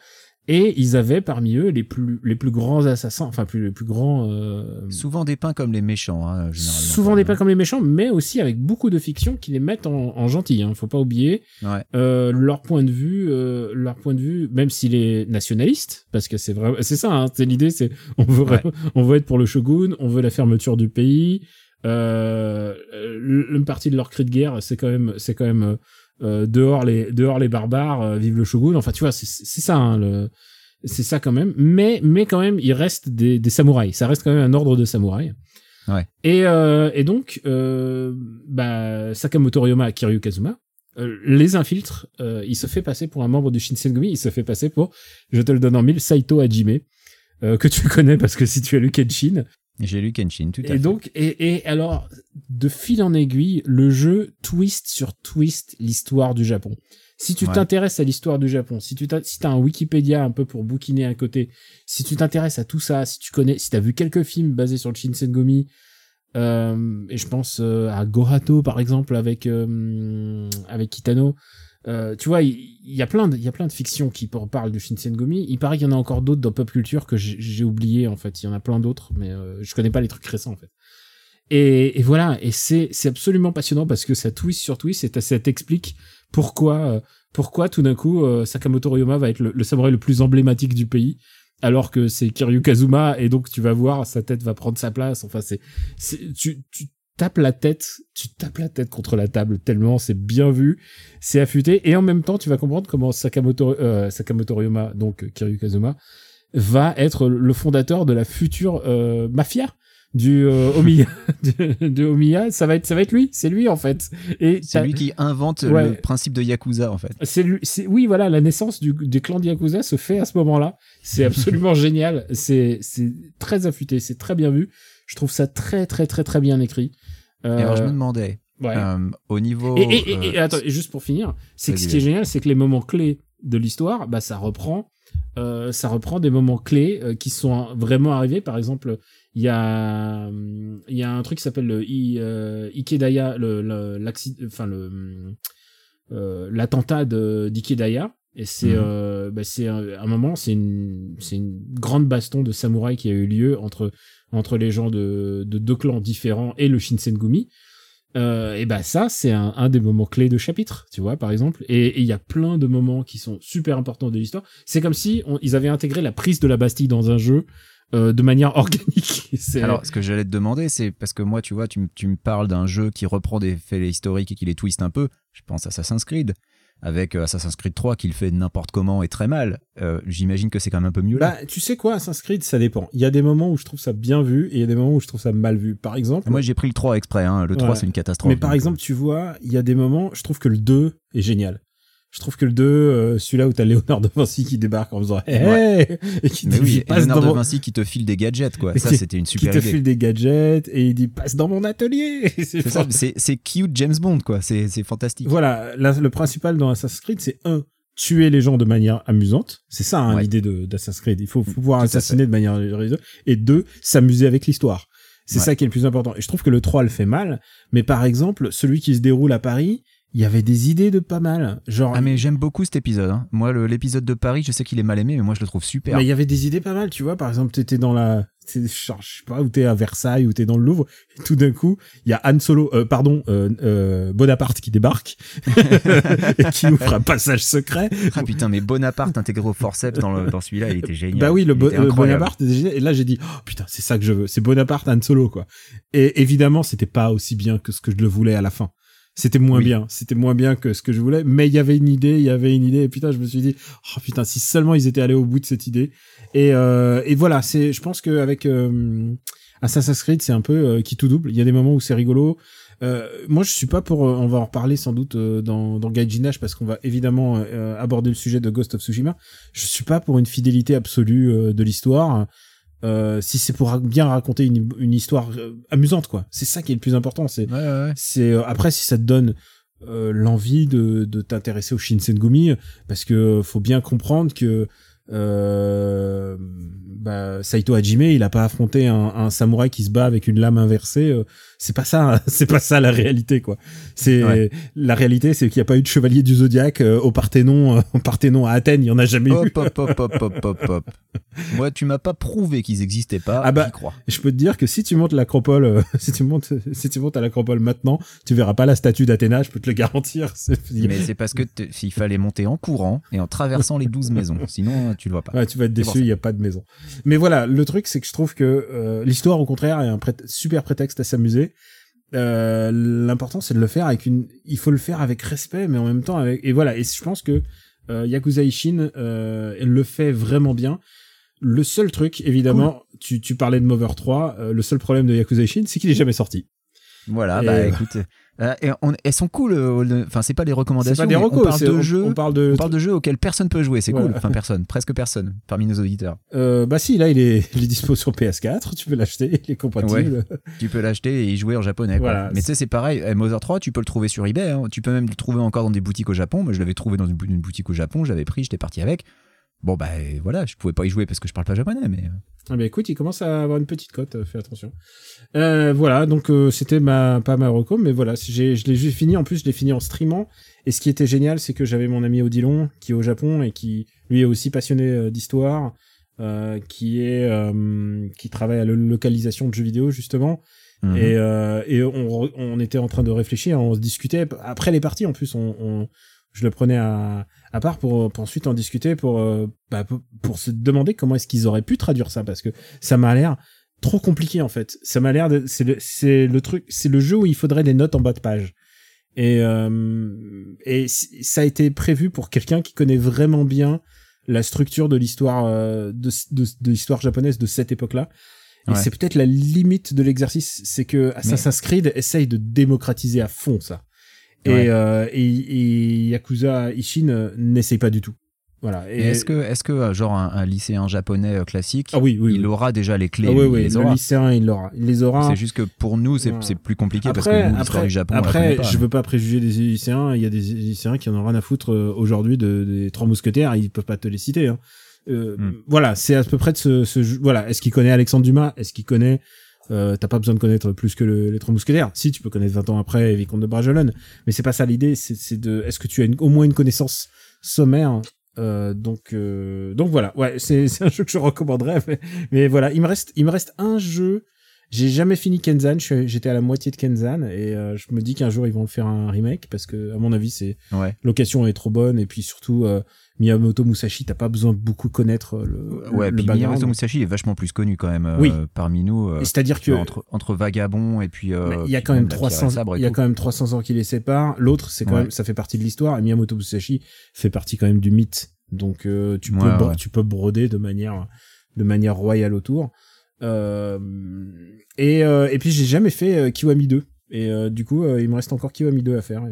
et ils avaient parmi eux les plus les plus grands assassins enfin plus les plus grands euh, Souvent dépeints comme les méchants, hein, généralement. souvent des pas comme les méchants mais aussi avec beaucoup de fiction qui les mettent en, en gentils hein, faut pas oublier Ouais. euh, leur point de vue euh, leur point de vue même s'il est nationaliste parce que c'est vrai c'est ça hein, c'est l'idée c'est [LAUGHS] on veut Ouais. on veut être pour le shogun on veut la fermeture du pays euh, une partie de leur cri de guerre c'est quand même c'est quand même euh, dehors les dehors les barbares euh, vive le shogun. Enfin tu vois c'est c'est ça hein, le c'est ça quand même. Mais mais quand même il reste des, des samouraïs. Ça reste quand même un ordre de samouraïs. Ouais. et euh, et donc euh, bah Sakamoto Ryoma Kiryu Kazuma euh, les infiltre euh, il se fait passer pour un membre du Shinsengumi il se fait passer pour je te le donne en mille Saito Hajime euh, que tu [LAUGHS] connais parce que si tu as lu Kenshin J'ai lu Kenshin, tout à et fait. donc, et, et alors, de fil en aiguille, le jeu twist sur twist l'histoire du Japon. Si tu Ouais. t'intéresses à l'histoire du Japon, si tu t'as, si t'as un Wikipédia un peu pour bouquiner à côté, si tu t'intéresses à tout ça, si tu connais, si t'as vu quelques films basés sur le Shinsengumi, Euh, et je pense euh, à Gorato par exemple avec euh, avec Kitano. Euh, tu vois, il y, a plein de il y a plein de fictions qui parlent du Shinsengumi. Il paraît qu'il y en a encore d'autres dans pop culture que j'ai oublié en fait. Il y en a plein d'autres, mais euh, je connais pas les trucs récents en fait. Et, et voilà, et c'est c'est absolument passionnant parce que ça twist sur twist et ça t'explique pourquoi euh, pourquoi tout d'un coup euh, Sakamoto Ryoma va être le, le samouraï le plus emblématique du pays alors que c'est Kiryu Kazuma et donc tu vas voir sa tête va prendre sa place enfin c'est tu tu tapes la tête tu tapes la tête contre la table tellement c'est bien vu c'est affûté et en même temps tu vas comprendre comment Sakamoto euh, Sakamoto Ryoma donc Kiryu Kazuma va être le fondateur de la future euh, mafia du euh, Omiya [LAUGHS] du, du Omiya. Ça va être ça va être lui c'est lui en fait. Et C'est lui qui invente Ouais. le principe de Yakuza en fait. c'est lui- c'est oui voilà la naissance du, des clans de Yakuza se fait à ce moment-là. C'est absolument [LAUGHS] génial. C'est c'est très affûté c'est très bien vu je trouve ça très très très très bien écrit Euh, Et alors je me demandais, ouais. euh, au niveau... et, et, et- et euh, attends et juste pour finir c'est que ce qui est génial c'est que les moments clés de l'histoire bah ça reprend euh, ça reprend des moments clés euh, qui sont vraiment arrivés par exemple il y a hum, y a un truc qui s'appelle le I, euh, Ikedaya le le- enfin le euh, l'attentat de d'Ikedaya et c'est Mhm. euh, bah, c'est un, un moment c'est une c'est une grande baston de samouraï qui a eu lieu entre entre les gens de de deux clans différents et le Shinsengumi euh, et bah ça c'est un, des moments clés de chapitre tu vois par exemple et il y a plein de moments qui sont super importants de l'histoire c'est comme si on- ils avaient intégré la prise de la Bastille dans un jeu euh, de manière [LAUGHS] organique Alors, ce que j'allais te demander, c'est parce que moi, tu vois, tu, me parles d'un jeu qui reprend des faits historiques et qui les twist un peu. Je pense à Assassin's Creed. Avec euh, Assassin's Creed 3 qui le fait n'importe comment et très mal. Euh, J'imagine que c'est quand même un peu mieux là. Bah, tu sais quoi, Assassin's Creed, ça dépend. Il y a des moments où je trouve ça bien vu et il y a des moments où je trouve ça mal vu. Par exemple, Moi, j'ai pris le 3 exprès. Hein. Le 3, Ouais. c'est une catastrophe. mais par exemple, tu vois, il y a des moments, je trouve que le 2 est génial. Je trouve que le 2, euh, celui-là où t'as Léonard de Vinci qui débarque en faisant hey, hey et qui Mais oui, passe Léonard dans de Vinci qui te file des gadgets, quoi. Ça, qui- c'était une qui super te idée. file des gadgets et il dit passe dans mon atelier. [LAUGHS] C'est C'est ça, fort. c'est c'est cute James Bond, quoi. C'est c'est fantastique. Voilà, là, le principal dans Assassin's Creed, c'est un tuer les gens de manière amusante. C'est ça hein, Ouais. l'idée d'Assassin's Creed. Il faut pouvoir Tout à assassiner de manière. Et deux, s'amuser avec l'histoire. C'est Ouais. ça qui est le plus important. Et je trouve que le 3 le fait mal. Mais par exemple, celui qui se déroule à Paris, il y avait des idées de pas mal. Genre, Ah, mais j'aime beaucoup cet épisode. hein. Moi, l'épisode de Paris, je sais qu'il est mal aimé, mais moi, je le trouve super. mais il y avait des idées pas mal, tu vois. Par exemple, t'étais dans la, genre, je sais pas, ou t'es à Versailles, ou t'es dans le Louvre, et tout d'un coup, il y a Han Solo, euh, pardon, euh, euh, Bonaparte qui débarque, [LAUGHS] [LAUGHS] et qui ouvre un passage secret. Ah putain, mais Bonaparte intégré au forceps dans, celui-là, il était génial. Bah oui, le, Bo- incroyable. Bonaparte, et là j'ai dit, oh, putain, c'est ça que je veux, c'est Bonaparte Han Solo, quoi. Et évidemment, c'était pas aussi bien que ce que je le voulais à la fin. C'était moins Oui. bien, c'était moins bien que ce que je voulais, mais il y avait une idée, il y avait une idée, et putain, je me suis dit, oh putain, si seulement ils étaient allés au bout de cette idée. Et, euh, et voilà, c'est, je pense qu'avec euh, Assassin's Creed, c'est un peu euh, qui tout double. Il y a des moments où c'est rigolo. Euh, moi, je suis pas pour. euh, on va en reparler sans doute euh, dans dans Gaijinash parce qu'on va évidemment euh, aborder le sujet de Ghost of Tsushima. Je suis pas pour une fidélité absolue euh, de l'histoire. Euh, si c'est pour bien raconter une, une histoire euh, amusante, quoi. C'est ça qui est le plus important. C'est Ouais, ouais, ouais. c'est euh, après si ça te donne euh, l'envie de, de t'intéresser au Shinsengumi parce que faut bien comprendre que euh, bah, Saito Hajime il a pas affronté un, un samouraï qui se bat avec une lame inversée c'est pas ça [LAUGHS] c'est pas ça la réalité quoi c'est Ouais. la réalité c'est qu'il y a pas eu de chevalier du zodiaque euh, au Parthénon euh, au Parthénon à Athènes il y en a jamais eu Hop, hop, hop, hop, hop, hop. [LAUGHS] Moi, tu m'as pas prouvé qu'ils existaient pas. Ah bah, crois. Je peux te dire que si tu montes l'acropole, euh, [LAUGHS] si tu montes, si tu montes à l'acropole maintenant, tu verras pas la statue d'Athéna, je peux te le garantir. C'est- Mais c'est parce que s'il fallait monter en courant et en traversant les douze maisons. Sinon, tu le vois pas. Ouais, tu vas être déçu, il y a pas de maison. Mais voilà, le truc c'est que je trouve que euh, l'histoire au contraire est un prét- super prétexte à s'amuser. Euh, L'important c'est de le faire avec une, il faut le faire avec respect, mais en même temps avec et voilà. Et je pense que euh, Yakuza Ishin euh, elle le fait vraiment bien. Le seul truc, évidemment, tu, tu parlais de Mover 3, euh, le seul problème de Yakuza Ishin, c'est qu'il est jamais sorti. Voilà, Et bah euh, écoute. Euh, et on- elles sont cool. euh, Enfin, c'est pas des recommandations. pas des recos, on parle de on, jeux. on parle de. On parle de jeux auxquels personne peut jouer, c'est Voilà. cool. Enfin, personne, presque personne parmi nos auditeurs. Euh, bah si, là il est, il est dispo sur PS4, tu peux l'acheter, il est compatible. Tu peux l'acheter et y jouer en japonais. quoi. Voilà. Mais tu sais, c'est pareil. eh, Mother 3, tu peux le trouver sur eBay. hein. Tu peux même le trouver encore dans des boutiques au Japon. Moi, je l'avais trouvé dans une boutique au Japon. J'avais pris, j'étais parti avec. Bon bah voilà, je pouvais pas y jouer parce que je parle pas japonais, mais Ah bah écoute, il commence à avoir une petite cote, euh, fais attention. Euh, voilà, donc euh, c'était ma pas ma reco, mais voilà, j'ai je l'ai juste fini. En plus, je l'ai fini en streamant. Et ce qui était génial, c'est que j'avais mon ami Odilon qui est au Japon et qui lui est aussi passionné euh, d'histoire, euh, qui est euh, qui travaille à la localisation de jeux vidéo justement. Mhm. Et, euh, et on, on était en train de réfléchir, on se discutait après les parties. En plus, on, on- je le prenais à, à part pour, pour ensuite en discuter pour, euh, bah, pour, pour se demander comment est-ce qu'ils auraient pu traduire ça parce que ça m'a l'air trop compliqué en fait. Ça m'a l'air de c'est le c'est le truc c'est le jeu où il faudrait des notes en bas de page. Et euh, et ça a été prévu pour quelqu'un qui connaît vraiment bien la structure de l'histoire euh, de, de, de l'histoire japonaise de cette époque-là. Et Ouais. c'est peut-être la limite de l'exercice, c'est que Assassin's Creed essaye de démocratiser à fond ça. Et, euh, et, et Yakuza Ishin euh, n'essaye pas du tout. Voilà. Et est-ce que, est-ce que euh, genre un, un lycéen japonais euh, classique, ah oui oui il oui. aura déjà les clés Ah oui les le aura. lycéen il l'aura, il les aura. C'est juste que pour nous, c'est plus compliqué parce que nous, l'histoire après, du Japon, après, je veux pas préjuger des lycéens. Il y a des lycéens qui en ont rien à foutre aujourd'hui de, des trois mousquetaires. Ils peuvent pas te les citer. Hein. Euh, Hmm. Voilà, c'est à peu près de ce, ce voilà. Est-ce qu'il connaît Alexandre Dumas? Est-ce qu'il connaît euh, T'as pas besoin de connaître plus que le- les trois mousquetaires. Si tu peux connaître 20 ans après Vicomte de Bragelonne, mais c'est pas ça l'idée. C'est de. Est-ce que tu as une- au moins une connaissance sommaire euh, donc euh, donc voilà ouais c'est [LAUGHS] c'est un jeu que je recommanderais mais, mais voilà il me reste il me reste un jeu j'ai jamais fini Kenzan, j'étais à la moitié de Kenzan et euh, je me dis qu'un jour ils vont le faire un remake parce que à mon avis c'est Ouais. location est trop bonne et puis surtout euh, Miyamoto Musashi t'as pas besoin de beaucoup connaître le, Ouais, le puis. Miyamoto Musashi est vachement plus connu quand même euh, Oui. parmi nous. euh, c'est-à-dire que entre, entre Vagabond et puis. euh, il y a quand même la Pierre et 300 Sabre et il y a quand même 300 ans qui les séparent l'autre c'est quand Ouais. même ça fait partie de l'histoire et Miyamoto Musashi fait partie quand même du mythe donc euh, tu Ouais, peux tu peux broder de manière de manière royale autour euh, et euh, et puis j'ai jamais fait euh, Kiwami 2 et euh, du coup euh, il me reste encore Kiwami 2 à faire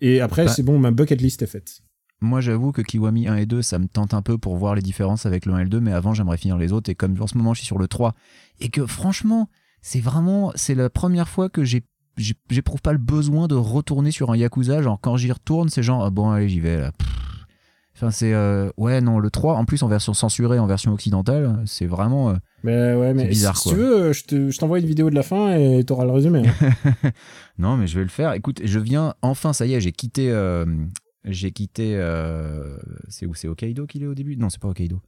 et, après Bah- c'est bon ma bucket list est faite Moi, j'avoue que Kiwami 1 et 2, ça me tente un peu pour voir les différences avec le 1 et le 2, mais avant, j'aimerais finir les autres. Et comme en ce moment, je suis sur le 3, et que franchement, c'est vraiment, c'est la première fois que j'ai j'ai- j'éprouve pas le besoin de retourner sur un Yakuza. Genre, quand j'y retourne, c'est genre, ah bon, allez, j'y vais là. Pff. Enfin, c'est. euh, ouais, non, le 3, en plus en version censurée, en version occidentale, c'est vraiment. euh, mais ouais mais bizarre, si quoi. tu veux euh, je te- je t'envoie une vidéo de la fin et t'auras le résumé hein. [LAUGHS] non, mais je vais le faire. Écoute, je viens, enfin, ça y est, j'ai quitté. euh, j'ai quitté. c'est où C'est Hokkaido qu'il est au début? Non, c'est pas Hokkaido.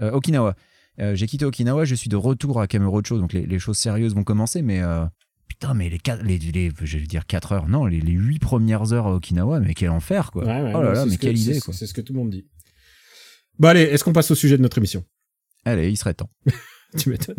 Okinawa. J'ai quitté Okinawa, je suis de retour à Kamurocho, donc les, les choses sérieuses vont commencer, mais. Putain, mais les, quatre- les, les, je vais dire 4 heures, non, les, les 8 premières heures à Okinawa, mais quel enfer, quoi. Ouais, ouais, oh là là, mais que- quelle idée, quoi. c'est ce que tout le monde dit bon allez est-ce qu'on passe au sujet de notre émission? Allez, il serait temps. [LAUGHS] tu m'étonnes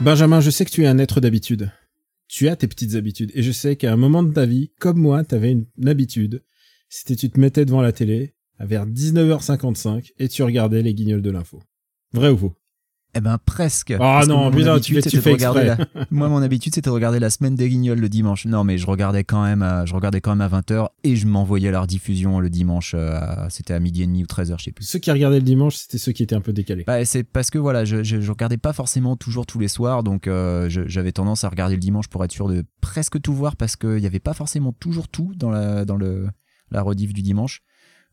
Benjamin, je sais que tu es un être d'habitude. Tu as tes petites habitudes. Et je sais qu'à un moment de ta vie, comme moi, tu avais une, habitude. C'était tu te mettais devant la télé à vers 19h55 et tu regardais les guignols de l'info. Vrai ou faux? Eh ben, presque. Ah non, putain, habitude, tu fais- tu fais exprès. la- [LAUGHS] Moi, mon habitude, c'était de regarder la semaine des guignols le dimanche. Non, mais je regardais quand même à, je regardais quand même à 20h et je m'envoyais la rediffusion le dimanche. euh, à- C'était à midi et demi ou 13h, je sais plus. Ceux qui regardaient le dimanche, c'était ceux qui étaient un peu décalés. Bah, c'est parce que voilà, je, je, je regardais pas forcément toujours tous les soirs, donc euh, j'avais tendance à regarder le dimanche pour être sûr de presque tout voir parce qu'il n'y avait pas forcément toujours tout dans la, dans le, la rediff du dimanche.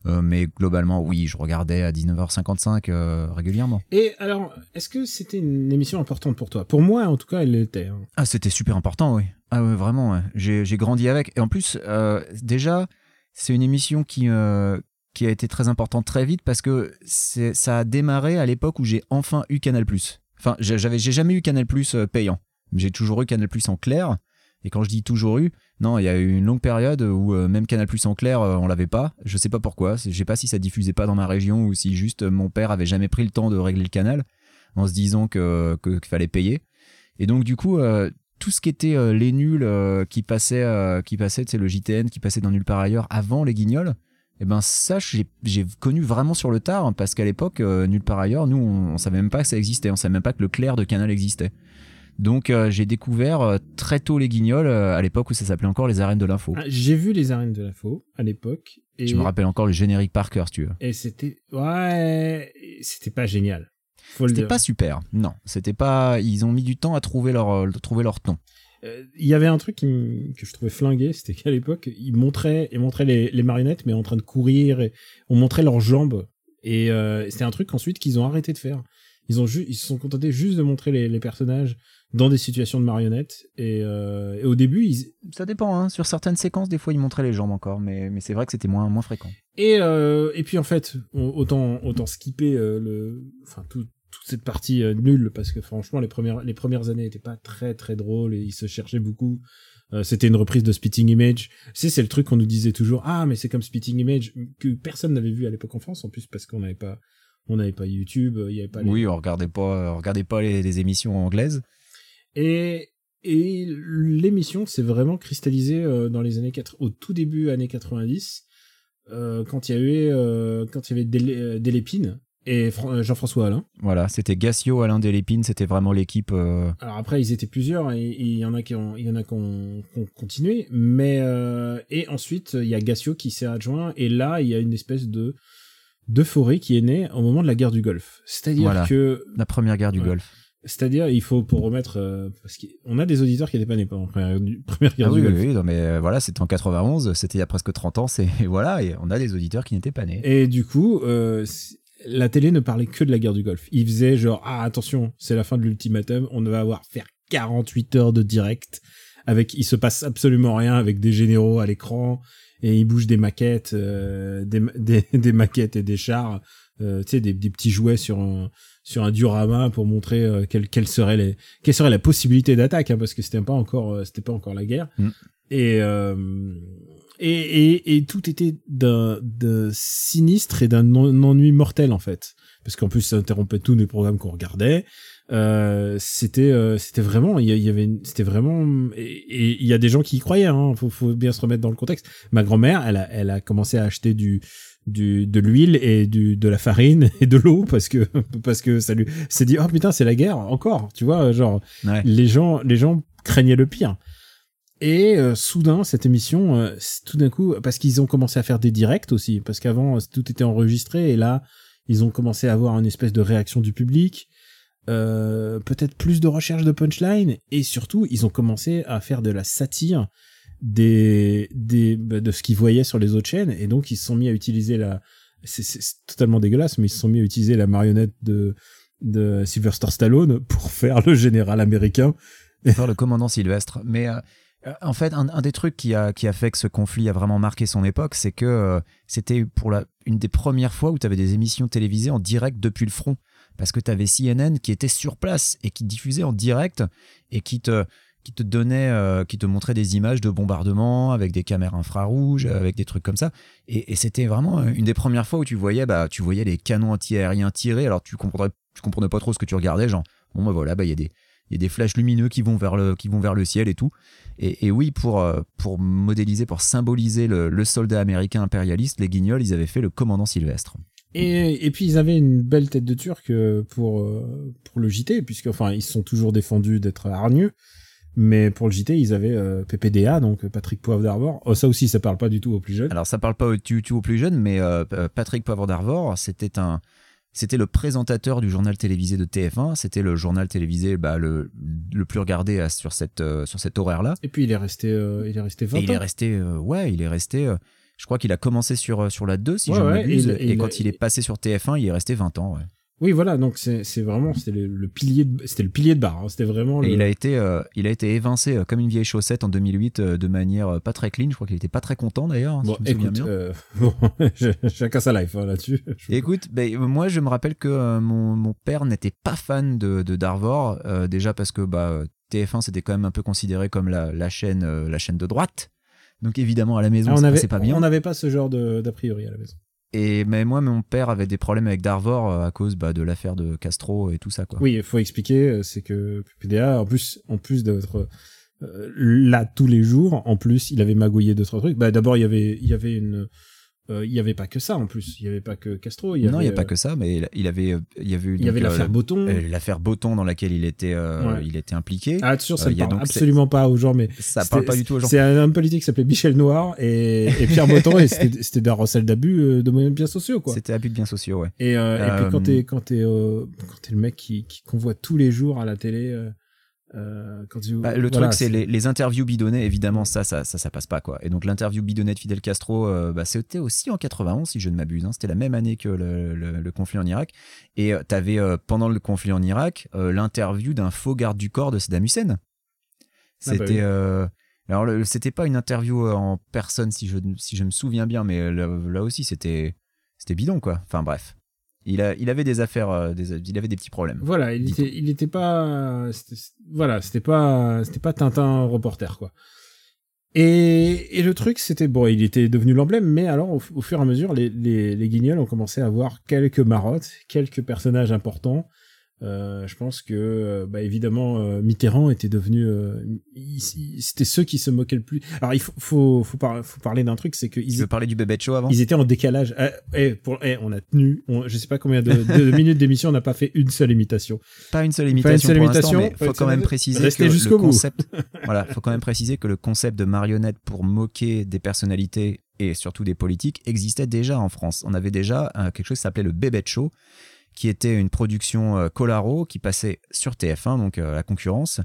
Euh, mais globalement, oui, je regardais à 19h55 euh, régulièrement. Et alors, est-ce que c'était une émission importante pour toi? Pour moi, en tout cas, elle l'était. hein. Ah, c'était super important, oui. Ah ouais, vraiment, ouais. J'ai, grandi avec. Et en plus, euh, déjà, c'est une émission qui, qui a été très importante très vite parce que ça a démarré à l'époque où j'ai enfin eu Canal+. Enfin, j'ai- j'avais, j'ai jamais eu Canal+, payant. J'ai toujours eu Canal+, en clair. Et quand je dis toujours eu, non, il y a eu une longue période où euh, même Canal+ en clair, euh, on l'avait pas. Je sais pas pourquoi. C'est- Je sais pas si ça diffusait pas dans ma région ou si juste euh, mon père avait jamais pris le temps de régler le canal en se disant que, qu'il fallait payer. Et donc du coup, tout ce qui était les nuls qui passaient, qui passaient, sais, le JTN qui passait dans nulle part ailleurs avant les Guignols. Et ben ça, j'ai connu vraiment sur le tard parce qu'à l'époque, nulle part ailleurs, nous, on, on savait même pas que ça existait, on savait même pas que le clair de Canal existait. Donc euh, j'ai découvert euh, très tôt les Guignols euh, à l'époque où ça s'appelait encore les arènes de l'info. Ah, J'ai vu les arènes de l'info à l'époque. Et, Je me rappelle encore le générique par cœur si tu veux. Et c'était, ouais, c'était pas génial. C'était pas super. Non, c'était pas. Ils ont mis du temps à trouver leur trouver leur ton. Il y avait un truc qui que je trouvais flingué, c'était qu'à l'époque, ils montraient, ils montraient les, les marionnettes, mais en train de courir, et on montrait leurs jambes. Et c'était un truc ensuite qu'ils ont arrêté de faire. Ils ont ju- ils se sont contentés juste de montrer les, les personnages dans des situations de marionnettes. Et, euh, et au début, ils, Ça dépend. Hein. Sur certaines séquences, des fois, ils montraient les jambes encore, mais mais c'est vrai que c'était moins moins fréquent. Et, euh, et puis en fait, autant, autant skipper euh, le, enfin tout, toute cette partie euh, nulle parce que franchement les premières, les premières années étaient pas très très drôles et ils se cherchaient beaucoup. Euh, c'était une reprise de Spitting Image. C'est c'est le truc qu'on nous disait toujours. Ah mais c'est comme Spitting Image que personne n'avait vu à l'époque en France en plus parce qu'on n'avait pas, on n'avait pas YouTube, il y avait pas. les- Oui, on regardait pas on regardait pas les, les émissions anglaises. Et et l'émission s'est vraiment cristallisée euh, dans les années 4 au tout début années 90 euh, quand il y avait euh, quand il y avait Délé- euh, Delépine et Fran- Jean-François Alain. Voilà, c'était Gassio, Alain Delépine, c'était vraiment l'équipe. euh, Alors après ils étaient plusieurs et il y en a qui ont il y en a qui ont, qui ont continué mais euh, et ensuite il y a Gassio qui s'est adjoint et là il y a une espèce de d'euphorie qui est née au moment de la guerre du Golfe. C'est-à-dire Voilà. que la première guerre du Ouais. Golfe. C'est-à-dire il faut pour remettre euh, parce qu'on a des auditeurs qui n'étaient pas nés pendant la première, du- [LAUGHS] première guerre Ah du oui, oui, Golfe. oui, non, mais euh, voilà, c'était en 91, c'était il y a presque 30 ans, c'est et [LAUGHS] voilà, et on a des auditeurs qui n'étaient pas nés. Et du coup, euh, la télé ne parlait que de la guerre du Golfe. Il faisait genre ah attention, c'est la fin de l'ultimatum, on va avoir faire 48 heures de direct avec il se passe absolument rien avec des généraux à l'écran et ils bougent des maquettes, euh, des, [LAUGHS] des, des maquettes et des chars, euh, tu sais des, des petits jouets sur un sur un diorama pour montrer euh, quelle quelle serait les quelle serait la possibilité d'attaque hein, parce que c'était pas encore euh, c'était pas encore la guerre. Mm. et euh, et, et, et tout était d'un sinistre et d'un en- ennui mortel en fait. Parce qu'en plus ça interrompait tous les programmes qu'on regardait. Euh, c'était euh, c'était vraiment il y, avait c'était vraiment et et il y a des gens qui y croyaient hein faut, faut bien se remettre dans le contexte. Ma grand-mère elle a elle a commencé à acheter du du de l'huile et du de la farine [LAUGHS] et de l'eau parce que parce que ça lui s'est dit oh putain c'est la guerre encore tu vois genre Ouais. les gens les gens craignaient le pire et euh, soudain cette émission euh, tout d'un coup parce qu'ils ont commencé à faire des directs aussi parce qu'avant euh, tout était enregistré et là ils ont commencé à avoir une espèce de réaction du public euh, peut-être plus de recherche de punchline et surtout ils ont commencé à faire de la satire bah, de ce qu'ils voyaient sur les autres chaînes et donc ils se sont mis à utiliser la c'est totalement dégueulasse mais ils se sont mis à utiliser la marionnette de de Sylvester Stallone pour faire le général américain faire le commandant Sylvestre. Mais euh, en fait, un, un des trucs qui a, qui a fait que ce conflit a vraiment marqué son époque, c'est que euh, c'était pour la, une des premières fois où tu avais des émissions télévisées en direct depuis le front. Parce que tu avais CNN qui était sur place et qui diffusait en direct et qui te, qui te donnait, euh, qui te montrait des images de bombardements avec des caméras infrarouges, avec des trucs comme ça. Et, et c'était vraiment une des premières fois où tu voyais, bah, tu voyais les canons antiaériens tirer. Alors tu comprenais, tu comprenais pas trop ce que tu regardais, genre, bon, bah voilà, bah, il y a des, il y a des flashs lumineux qui vont vers le, qui vont vers le ciel et tout. Et, et oui, pour, euh, pour modéliser, pour symboliser le, le soldat américain impérialiste, les guignols, ils avaient fait le commandant Sylvestre. Et, et puis ils avaient une belle tête de turc euh, pour pour le JT puisque enfin ils se sont toujours défendus d'être hargneux mais pour le JT ils avaient euh, PPDA donc Patrick Poivre d'Arvor oh, ça aussi ça parle pas du tout aux plus jeunes Alors ça parle pas au tu, tu aux plus jeunes, mais euh, Patrick Poivre d'Arvor, c'était un, c'était le présentateur du journal télévisé de TF1. C'était le journal télévisé bah, le, le plus regardé à- sur cette, euh, sur cet horaire-là. et puis il est resté euh, il est resté 20 Et il ans est resté, euh, ouais, il est resté. euh, je crois qu'il a commencé sur, euh, sur la 2, si Ouais, je ne ouais, m'abuse. il- Et, il- quand il est passé sur TF1, il est resté 20 ans. ouais. Oui voilà donc c'est vraiment c'était le, le pilier de, c'était le pilier de barre hein. c'était vraiment Et le, il a été, euh, il a été évincé euh, comme une vieille chaussette en 2008 euh, de manière pas très clean. Je crois qu'il était pas très content d'ailleurs. bon si écoute bien. [LAUGHS] bon, chacun sa life hein, là-dessus Écoute, ben, moi je me rappelle que mon, mon père n'était pas fan de, de Darvor, déjà parce que bah, euh, TF1 c'était quand même un peu considéré comme la, la chaîne, la chaîne de droite. Donc évidemment à la maison Ah, on ça avait pas bien. on n'avait pas ce genre d'a priori à la maison Et mais moi mon père avait des problèmes avec Darvor euh, à cause bah, de l'affaire de Castro et tout ça quoi. Oui, il faut expliquer, euh, c'est que PPDA, en plus, en plus d'être euh, là tous les jours, en plus, il avait magouillé d'autres trucs. Bah, d'abord, il y avait, il y avait une, euh, il y avait pas que ça en plus. Il y avait pas que Castro. Y non, il n'y avait, a pas euh, que ça, mais il- avait, euh, il y avait Il y avait l'affaire Botton. l'affaire Botton dans laquelle il était, euh, Ouais. il était impliqué. Ah, sûr, ça ne parle donc absolument pas aux gens, mais ça parle pas du tout aux gens. C'est un homme politique qui s'appelait Michel Noir et, et Pierre Botton, et c'était d'un recel d'abus de moyens bien sociaux, quoi. C'était abus de biens sociaux, ouais. Et, euh, et puis quand t'es quand t'es euh, quand t'es le mec qui, qui qu'on voit tous les jours à la télé, euh, euh, quand tu Bah, le voilà, truc, c'est les, les interviews bidonnées, évidemment, ça, ça, ça, ça passe pas, quoi. Et donc, l'interview bidonnée de Fidel Castro, euh, bah, c'était aussi en 91, si je ne m'abuse. hein. C'était la même année que le, le- le conflit en Irak. Et tu t'avais, euh, pendant le conflit en Irak, euh, l'interview d'un faux garde du corps de Saddam Hussein. Ah bah C'était. oui. euh, alors, c'était pas une interview euh, en personne, si je, si je me souviens bien, mais euh, là, là aussi, c'était, c'était bidon, quoi. Enfin, bref. Il, a, il avait des affaires, euh, des, il avait des petits problèmes. Voilà, il était, il était pas, c'était- voilà, c'était pas, c'était pas Tintin reporter quoi. Et, et le truc, c'était bon, il était devenu l'emblème, mais alors au, au fur et à mesure, les, les, les Guignols ont commencé à avoir quelques marottes, quelques personnages importants. Euh, je pense que, euh, bah, évidemment, euh, Mitterrand était devenu, euh, c'était ceux qui se moquaient le plus. Alors il faut, faut, faut, par- faut parler d'un truc, c'est Tu qu'ils veux parler du bébé de show avant? ils étaient en décalage. Eh, eh, pour, eh, on a tenu, on- je sais pas combien de, de minutes d'émission, on n'a pas fait une seule imitation. Pas une seule Pas une imitation seule pour imitation, mais faut quand seule- même préciser Restez que jusqu'au bout. concept, [LAUGHS] voilà, faut quand même préciser que le concept de marionnette pour moquer des personnalités et surtout des politiques existait déjà en France. On avait déjà euh, quelque chose qui s'appelait le Bébé Show, qui était une production euh, Colaro qui passait sur TF1, donc euh, la concurrence,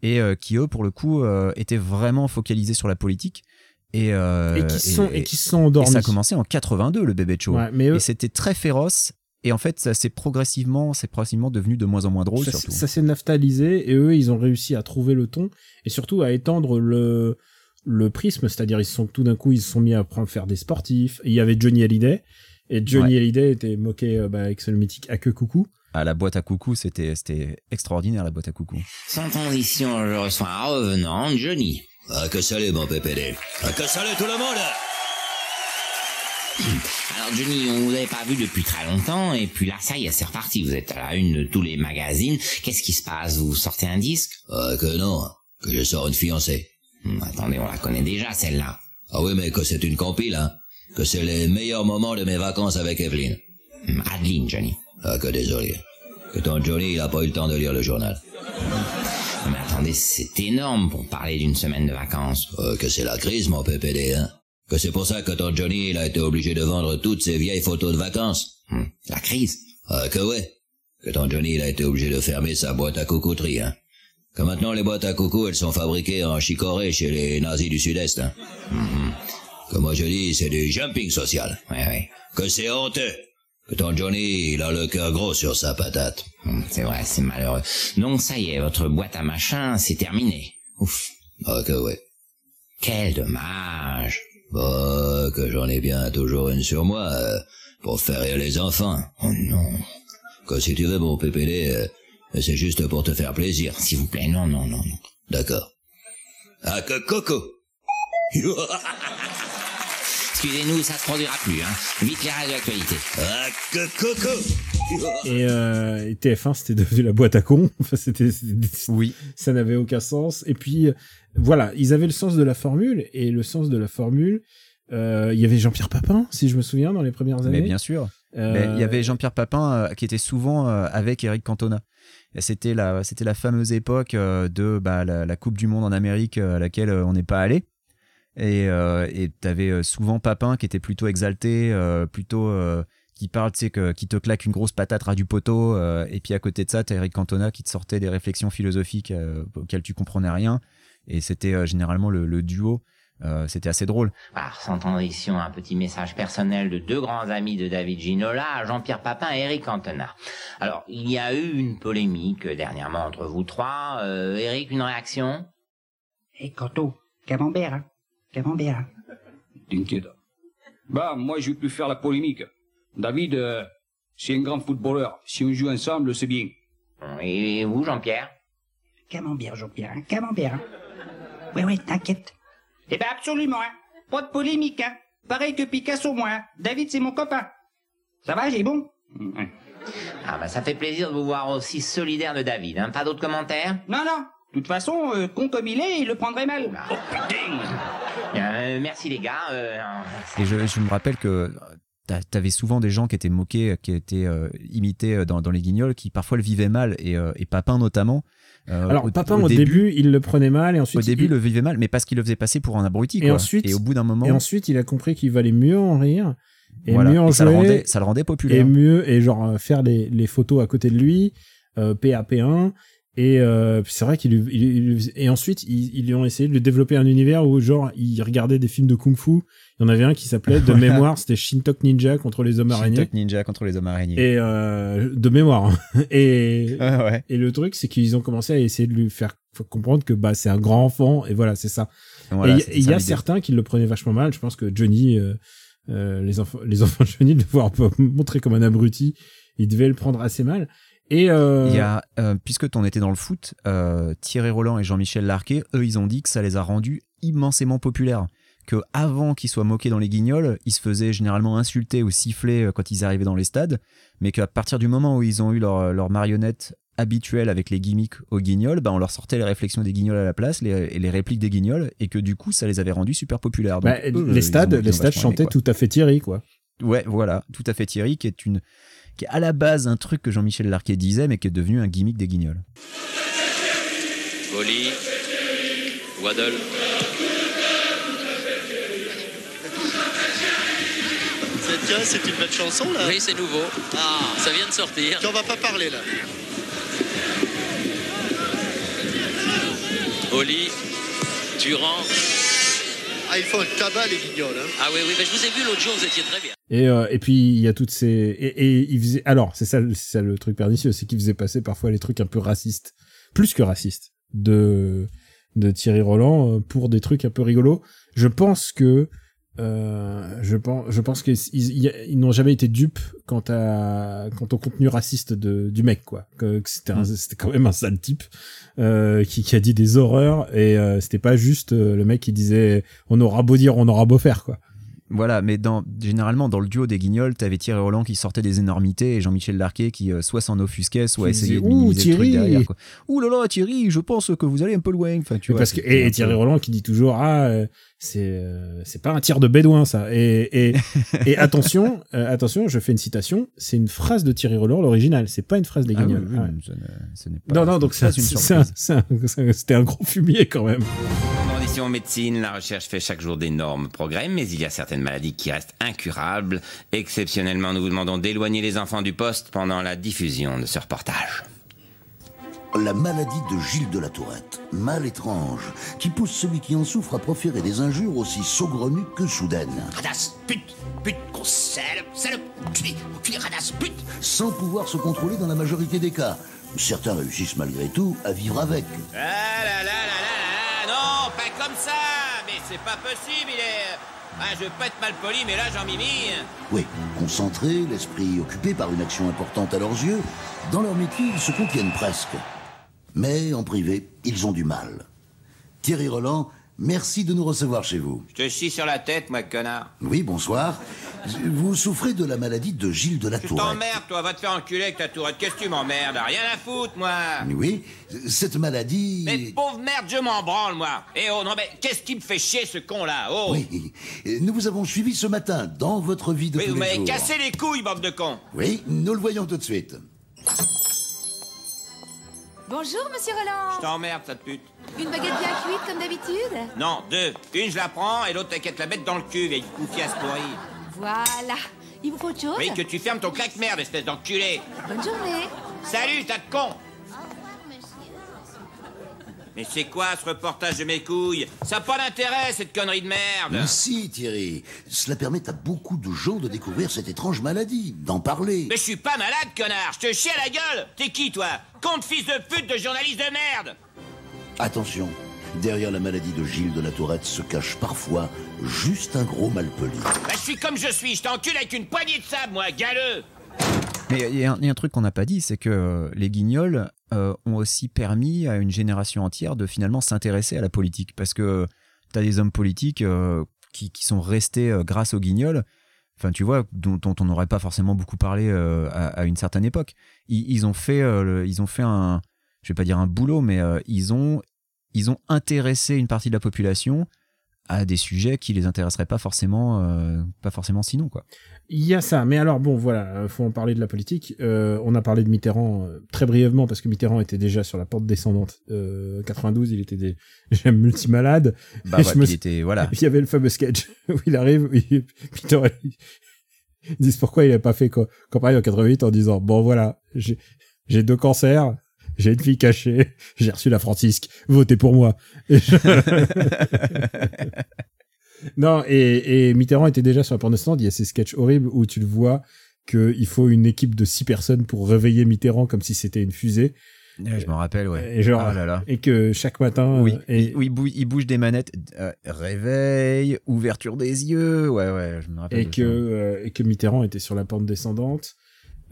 et euh, qui eux, pour le coup, étaient vraiment focalisés sur la politique. Et, euh, et qui sont, et, qui sont et endormis. ça a commencé en 82, le Bébé Show. Ouais, mais eux, Et c'était très féroce. Et en fait, ça s'est progressivement, c'est progressivement devenu de moins en moins drôle, ça, surtout. ça s'est naphthalisé et eux, ils ont réussi à trouver le ton et surtout à étendre le le prisme, c'est-à-dire ils sont tout d'un coup ils se sont mis à prendre faire des sportifs. Et il y avait Johnny Hallyday et Johnny Hallyday était moqué euh, bah, avec ce mythique à que coucou. à la boîte à coucou, c'était c'était extraordinaire la boîte à coucou. Sans transition, je reçois un revenant, Johnny. Ah, que salut, mon PPD. Ah, que salut tout le monde [LAUGHS] Alors Johnny, on vous avait pas vu depuis très longtemps, et puis là, ça y est, c'est reparti. Vous êtes à la une de tous les magazines. Qu'est-ce qui se passe? Vous sortez un disque? Ah, que non, que je sors une fiancée. Hum, Attendez, on la connaît déjà, celle-là. Ah oui, mais que c'est une compile, hein. Que c'est les meilleurs moments de mes vacances avec Evelyne. Hum, Adeline, Johnny. Ah, que désolé. Que ton Johnny, il a pas eu le temps de lire le journal. Mais attendez, c'est énorme pour parler d'une semaine de vacances. Ah, que c'est la crise, mon PPD, hein. Que c'est pour ça que ton Johnny, il a été obligé de vendre toutes ses vieilles photos de vacances. Hum, La crise. Ah, que ouais. Que ton Johnny, il a été obligé de fermer sa boîte à coucouterie, hein. Que maintenant, les boîtes à coucou, elles sont fabriquées en chicorée chez les nazis du Sud-Est, hein. Mhm. Que moi je dis, c'est du jumping social. Ouais, ouais. Que c'est honteux. Que ton Johnny, il a le cœur gros sur sa patate. Hum, C'est vrai, c'est malheureux. Donc ça y est, votre boîte à machin, c'est terminé. Ouf. Ah, que ouais. Quel dommage. Bah, que j'en ai bien toujours une sur moi, euh, pour faire rire les enfants. Oh non. Que si tu veux, mon PPD, euh, c'est juste pour te faire plaisir. S'il vous plaît, non, non, non, non. D'accord. Ah, que coco. [LAUGHS] Excusez-nous, ça se produira plus, hein. Vite les radios d'actualité. ah, que coco. Et, euh, et TF1 c'était devenu la boîte à con. [LAUGHS] Enfin, c'était, Oui. ça n'avait aucun sens. Et puis euh, voilà, ils avaient le sens de la formule et le sens de la formule. euh, il y avait Jean-Pierre Papin, si je me souviens, dans les premières années. Mais bien sûr. Euh, Mais il y avait Jean-Pierre Papin euh, qui était souvent euh, avec Eric Cantona. Et C'était la, c'était la fameuse époque euh, de bah, la, la Coupe du Monde en Amérique euh, à laquelle euh, on n'est pas allé. Et euh, et t'avais euh, souvent Papin qui était plutôt exalté, euh, plutôt euh, qui parle, tu sais, que, qui te claque une grosse patate ras du poteau. euh, et puis à côté de ça, t'as Eric Cantona qui te sortait des réflexions philosophiques euh, auxquelles tu comprenais rien. Et c'était euh, généralement le, le duo. Euh, c'était assez drôle. Sans transition, un petit message personnel de deux grands amis de David Ginola, Jean-Pierre Papin et Eric Cantona. Alors, il y a eu une polémique dernièrement entre vous trois. Euh, Eric, une réaction? Hé, Canto, camembert, hein Camembert, hein T'inquiète. Bah, moi, je vais plus faire la polémique. David, euh, c'est un grand footballeur. Si on joue ensemble, c'est bien. Et vous, Jean-Pierre? Camembert, Jean-Pierre, hein Camembert, hein Ouais, ouais, t'inquiète. Eh ben, absolument, hein Pas de polémique, hein Pareil que Picasso, moi, hein David, c'est mon copain. Ça va, j'ai bon? Ah bah ça fait plaisir de vous voir aussi solidaire de David. Hein. Pas d'autres commentaires? Non, non. De toute façon, euh, con comme il est, il le prendrait mal. Euh, euh, merci les gars. euh, Et je, je me rappelle que t'a- t'avais souvent des gens qui étaient moqués, qui étaient euh, imités euh, dans, dans les guignols, qui parfois le vivaient mal, et, euh, et Papin notamment. Euh, Alors, au- Papin, au, début, il le prenait mal et ensuite. au début, il... le vivait mal, mais parce qu'il le faisait passer pour un abruti. Et quoi. ensuite- et au bout d'un moment, Et ensuite, il a compris qu'il valait mieux en rire et voilà, mieux en et ça, le jouer rendait, ça le rendait et populaire. mieux et genre euh, faire les, les photos à côté de lui, euh, PAP1 et euh, c'est vrai qu'il il, il- et ensuite ils, ils ont essayé de lui développer un univers où genre il regardait des films de kung-fu. Il y en avait un qui s'appelait [LAUGHS] de mémoire, c'était Shintok Ninja contre les hommes araignées Shintok Ninja contre les hommes araignées. et euh, de mémoire. [LAUGHS] et Ah ouais. et le truc c'est qu'ils ont commencé à essayer de lui faire comprendre que bah c'est un grand enfant et voilà c'est ça. Voilà, et il y a certains qui le prenaient vachement mal. Je pense que Johnny, euh, euh, les enfants, les [LAUGHS] enfants de Johnny, le voir montrer comme un abruti, ils devaient le prendre assez mal. Et euh, Il y a, euh, puisque t'en étais dans le foot, euh, Thierry Roland et Jean-Michel Larquet, eux, ils ont dit que ça les a rendus immensément populaires. Que avant qu'ils soient moqués dans les guignols, ils se faisaient généralement insulter ou siffler quand ils arrivaient dans les stades, mais qu'à partir du moment où ils ont eu leur, leur marionnette habituelle avec les gimmicks aux guignols, bah on leur sortait les réflexions des guignols à la place les, et les répliques des guignols, et que du coup, ça les avait rendus super populaires. Donc, bah, eux, les stades, les stades chantaient tout à fait Thierry, quoi. Ouais, voilà, tout à fait Thierry, qui est une qui est à la base un truc que Jean-Michel Larquet disait, mais qui est devenu un gimmick des guignols. Goli, Waddle. C'est tiens, c'est une belle chanson là. Oui, c'est nouveau. Ah, Ça vient de sortir. qui on va pas parler là. Oli, Durand. Ah, ils font un tabac les guignols. Hein. Ah oui, oui, mais je vous ai vu l'autre jour, vous étiez très bien. Et, euh, et puis il y a toutes ces et, et il faisait alors c'est ça, c'est ça le truc pernicieux, c'est qu'il faisait passer parfois les trucs un peu racistes, plus que racistes, de de Thierry Roland euh, pour des trucs un peu rigolos. Je pense que euh, je pense je pense qu'ils ils, ils n'ont jamais été dupes quant à quant au contenu raciste de du mec quoi. Que, que c'était un- c'était quand même un sale type euh, qui, qui a dit des horreurs et euh, c'était pas juste euh, le mec qui disait on aura beau dire on aura beau faire quoi. Voilà, mais dans, généralement, dans le duo des guignols, t'avais Thierry Roland qui sortait des énormités et Jean-Michel Larquet qui euh, soit s'en offusquait, soit essayait de minimiser Ouh, le truc Thierry derrière. Quoi. Ouh là là, Thierry, je pense que vous allez un peu loin. Enfin, tu Oui, vois, parce que c'était et, Thierry Roland qui dit toujours ah euh, c'est euh, c'est pas un tir de bédouin ça et et, [LAUGHS] et attention attention je fais une citation c'est une phrase de Thierry Roland l'original c'est pas une phrase des Ah oui, Guignols Ouais. ce pas- non non donc c'est un- un- [LAUGHS] un- un gros fumier quand même En médecine, la recherche fait chaque jour d'énormes progrès, mais il y a certaines maladies qui restent incurables. Exceptionnellement, nous vous demandons d'éloigner les enfants du poste pendant la diffusion de ce reportage. La maladie de Gilles de la Tourette, mal étrange, qui pousse celui qui en souffre à proférer des injures aussi saugrenues que soudaines, Radasse, pute, pute, grosse salope, salope, enculé, enculé, radasse, pute. sans pouvoir se contrôler dans la majorité des cas. Certains réussissent malgré tout à vivre avec. Ah là là là là là, non, pas comme ça Mais c'est pas possible, il est... Ah, je veux pas être mal poli, mais là, j'en mimi. Oui, concentrés, l'esprit occupé par une action importante à leurs yeux, dans leur métier, ils se contiennent presque. Mais en privé, ils ont du mal. Thierry Roland, merci de nous recevoir chez vous. Je te chie sur la tête, moi, connard. Oui, bonsoir. Vous souffrez de la maladie de Gilles de la Je Tourette. t'emmerde, toi, va te faire enculer avec ta tourette. Qu'est-ce que tu m'emmerdes? Rien à foutre, moi Oui, cette maladie... Mais pauvre merde, je m'en branle, moi Eh oh, non, mais qu'est-ce qui me fait chier, ce con-là? Oh Oui, nous vous avons suivi ce matin dans votre vie de Oui, tous vous les m'avez cassé les couilles, bande de cons Oui, nous le voyons tout de suite. Bonjour, monsieur Je Roland. t'emmerde, ça de pute. Une baguette bien cuite comme d'habitude Non, deux. Une, je la prends, et l'autre, t'inquiète la bête dans le cul, vieille coufiasse pourrie. Voilà. Il vous faut autre chose Oui, que tu fermes ton claque-merde, espèce d'enculé Bonne journée. Salut, tas de con Mais c'est quoi, ce reportage de mes couilles? Ça n'a pas d'intérêt, cette connerie de merde Mais si, Thierry, cela permet à beaucoup de gens de découvrir cette étrange maladie, d'en parler. Mais je suis pas malade, connard Je te chie à la gueule T'es qui, toi? Compte fils de pute de journaliste de merde Attention, derrière la maladie de Gilles de la Tourette se cache parfois juste un gros malpoli. Bah, je suis comme je suis, je t'encule avec une poignée de sable, moi, galeux Mais il y, a un- il y a un truc qu'on n'a pas dit, c'est que euh, les guignols euh, ont aussi permis à une génération entière de finalement s'intéresser à la politique. Parce que tu as des hommes politiques euh, qui, qui sont restés euh, grâce aux guignols, enfin tu vois, dont, dont on n'aurait pas forcément beaucoup parlé euh, à, à une certaine époque. Ils, ils ont fait, euh, le- ils ont fait un, je vais pas dire un boulot, mais euh, ils ont, ils ont intéressé une partie de la population à des sujets qui les intéresseraient pas forcément, euh, pas forcément sinon quoi. Il y a ça, mais alors bon, voilà, euh, faut en parler de la politique. Euh, on a parlé de Mitterrand euh, très brièvement parce que Mitterrand était déjà sur la porte descendante. Euh, 92, il était déjà [LAUGHS] multimalade. Bah Et ouais, je me puis il était voilà. [LAUGHS] Il y avait le fameux sketch [LAUGHS] où il arrive, il, Mitterrand, il- ils disent pourquoi il a pas fait co- campagne en 88 en disant bon voilà, j'ai deux cancers, j'ai une fille cachée, [LAUGHS] j'ai reçu la Francisque, votez pour moi. Et je- [LAUGHS] non, et, et Mitterrand était déjà sur la porte descendante. Il y a ces sketchs horribles où tu le vois qu'il faut une équipe de six personnes pour réveiller Mitterrand comme si c'était une fusée. Ouais, je me rappelle, ouais. Et genre, Ah là là. et que chaque matin, Oui, euh, et, oui, il bou- il bouge des manettes, euh, réveil, ouverture des yeux, ouais, ouais, je me rappelle. et que euh, et que Mitterrand était sur la pente descendante.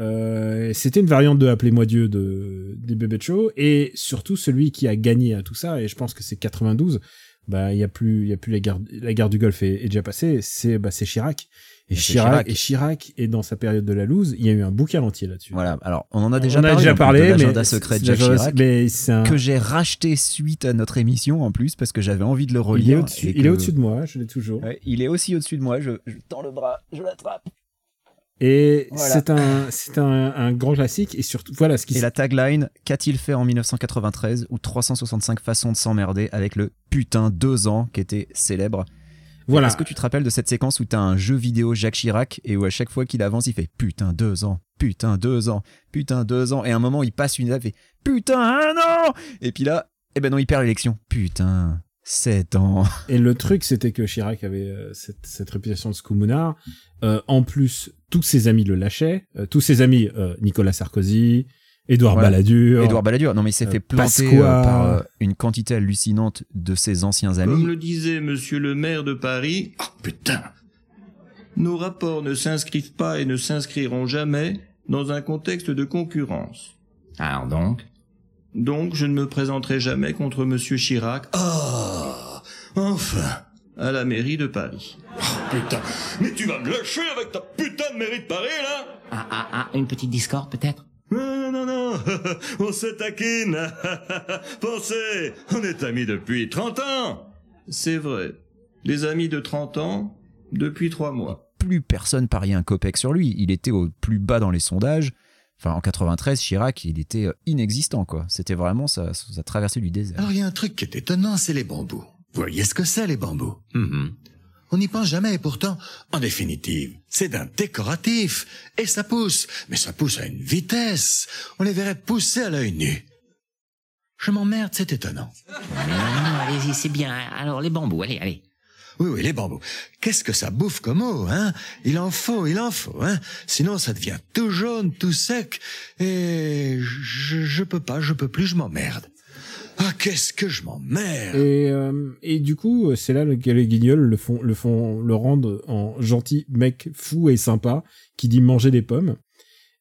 Euh, c'était une variante de Appelez-moi Dieu de des bébés de show et surtout celui qui a gagné à tout ça et je pense que c'est 92 bah il y a plus il y a plus la guerre la guerre du Golfe est, est déjà passée c'est bah c'est Chirac et C'est Chirac, Chirac. et Chirac est dans sa période de la loose il y a eu un bouquin entier là-dessus Voilà, alors on en a déjà on a parlé, déjà en plus, parlé de l'agenda secret de c'est- Jacques Chirac, mais un que j'ai racheté suite à notre émission en plus parce que j'avais envie de le il est relire. au-dessus il est que- au-dessus de moi je l'ai toujours Ouais, il est aussi au-dessus de moi, je, je tends le bras, je l'attrape. Et Voilà. c'est un c'est un, un grand classique et surtout voilà ce qui Et la tagline, qu'a-t-il fait en 1993 ou 365 façons de s'emmerder avec le putain deux ans qui était célèbre? Voilà. Est-ce que tu te rappelles de cette séquence où t'as un jeu vidéo Jacques Chirac et où à chaque fois qu'il avance, il fait putain deux ans, putain deux ans, putain deux ans, et à un moment il passe une étape et putain un an Et puis là, eh ben non, il perd l'élection. Putain, ans. [LAUGHS] Et le truc, c'était que Chirac avait euh, cette, cette réputation de scoumounard. Euh, en plus, tous ses amis le lâchaient. Euh, tous ses amis, euh, Nicolas Sarkozy, Édouard Voilà. Balladur. Édouard Balladur, non mais il s'est euh, fait planter euh, par euh, une quantité hallucinante de ses anciens amis. Comme le disait monsieur le maire de Paris, ah putain, nos rapports ne s'inscrivent pas et ne s'inscriront jamais dans un contexte de concurrence. Alors donc? Donc je ne me présenterai jamais contre monsieur Chirac. Ah, enfin, à la mairie de Paris. Ah putain, mais tu vas me lâcher avec ta putain de mairie de Paris là Ah, ah, ah, une petite discorde peut-être? Non, non, non, [LAUGHS] on se taquine. [LAUGHS] Pensez, on est amis depuis 30 ans. C'est vrai. Les amis de 30 ans, depuis 3 mois. Plus personne pariait un copec sur lui. Il était au plus bas dans les sondages. Enfin, en 93, Chirac, il était euh, inexistant, quoi. C'était vraiment sa, sa traversée du désert. Alors il y a un truc qui est étonnant, c'est les bambous. Vous voyez ce que c'est les bambous? On n'y pense jamais et pourtant, en définitive, c'est d'un décoratif. Et ça pousse, mais ça pousse à une vitesse. On les verrait pousser à l'œil nu. Je m'emmerde, c'est étonnant. Non, non, allez-y, c'est bien. Alors les bambous, allez, allez. Oui, oui, les bambous. Qu'est-ce que ça bouffe comme eau, hein? Il en faut, il en faut, hein Sinon, ça devient tout jaune, tout sec. Et je, peux pas, je peux plus, je m'emmerde. Ah, qu'est-ce que je m'emmerde Et, euh, et du coup, c'est là que les guignols le font, le font, le rendent en gentil mec fou et sympa qui dit manger des pommes.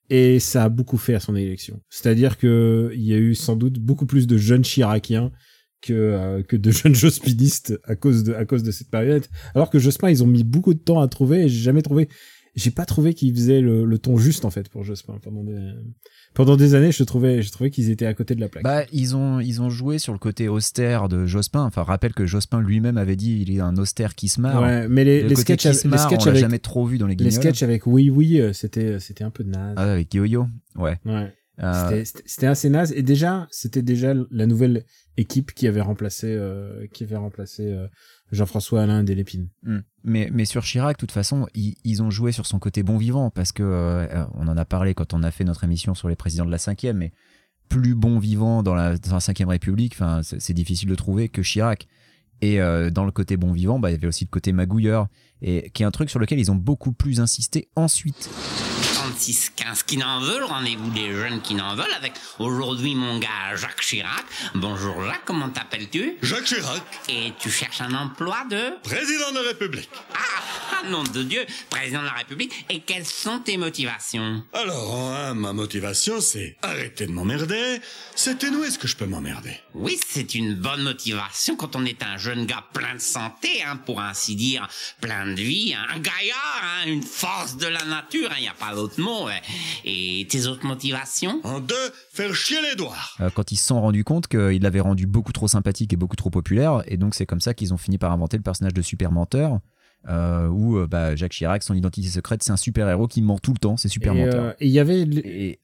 Et ça a beaucoup fait à son élection. C'est-à-dire que il y a eu sans doute beaucoup plus de jeunes Chiraciens que euh, que de [LAUGHS] jeunes jospinistes à cause de à cause de cette période. Alors que Jospin, ils ont mis beaucoup de temps à trouver et j'ai jamais trouvé j'ai pas trouvé qu'ils faisaient le, le ton juste en fait pour Jospin pendant des pendant des années je trouvais je trouvais qu'ils étaient à côté de la plaque Bah, ils ont, ils ont joué sur le côté austère de Jospin. Enfin, rappelle que Jospin lui-même avait dit il est un austère qui se marre. Ouais, mais les, Le les sketchs, se les sketchs on avec jamais trop vu dans les les guignols. sketchs avec oui oui euh, c'était c'était un peu naze. Ah, avec Yo-Yo, ouais. Ouais. Euh, c'était assez naze et déjà c'était déjà la nouvelle équipe qui avait remplacé euh, qui avait remplacé euh, Jean-François Alain Delépine. Hmm. Mais, mais sur Chirac, de toute façon, ils, ils ont joué sur son côté bon vivant parce que euh, on en a parlé quand on a fait notre émission sur les présidents de la cinquième, mais plus bon vivant dans la, dans la cinquième République, enfin, c'est difficile de trouver que Chirac. Et euh, dans le côté bon vivant, bah, il y avait aussi le côté magouilleur, et qui est un truc sur lequel ils ont beaucoup plus insisté ensuite. 36-15 qui n'en veulent, rendez-vous des jeunes qui n'en veulent avec aujourd'hui mon gars Jacques Chirac. Bonjour Jacques, comment t'appelles-tu? Jacques Chirac, Et tu cherches un emploi de? Président de la République. Ah Ah, nom de Dieu, président de la République, et quelles sont tes motivations? Alors, en un, ma motivation, c'est arrêter de m'emmerder. C'est où est-ce que je peux m'emmerder Oui, c'est une bonne motivation quand on est un jeune gars plein de santé, hein, pour ainsi dire, plein de vie, hein, un gaillard, hein, une force de la nature, il n'y a pas d'autre mot. ouais. Et tes autres motivations? En deux, faire chier les doigts. Euh, quand ils se sont rendus compte qu'il l'avait rendu beaucoup trop sympathique et beaucoup trop populaire, et donc c'est comme ça qu'ils ont fini par inventer le personnage de super menteur, euh, où euh, bah, Jacques Chirac, son identité secrète, c'est un super héros qui ment tout le temps, c'est super Et, menteur. euh, et il y avait. Et-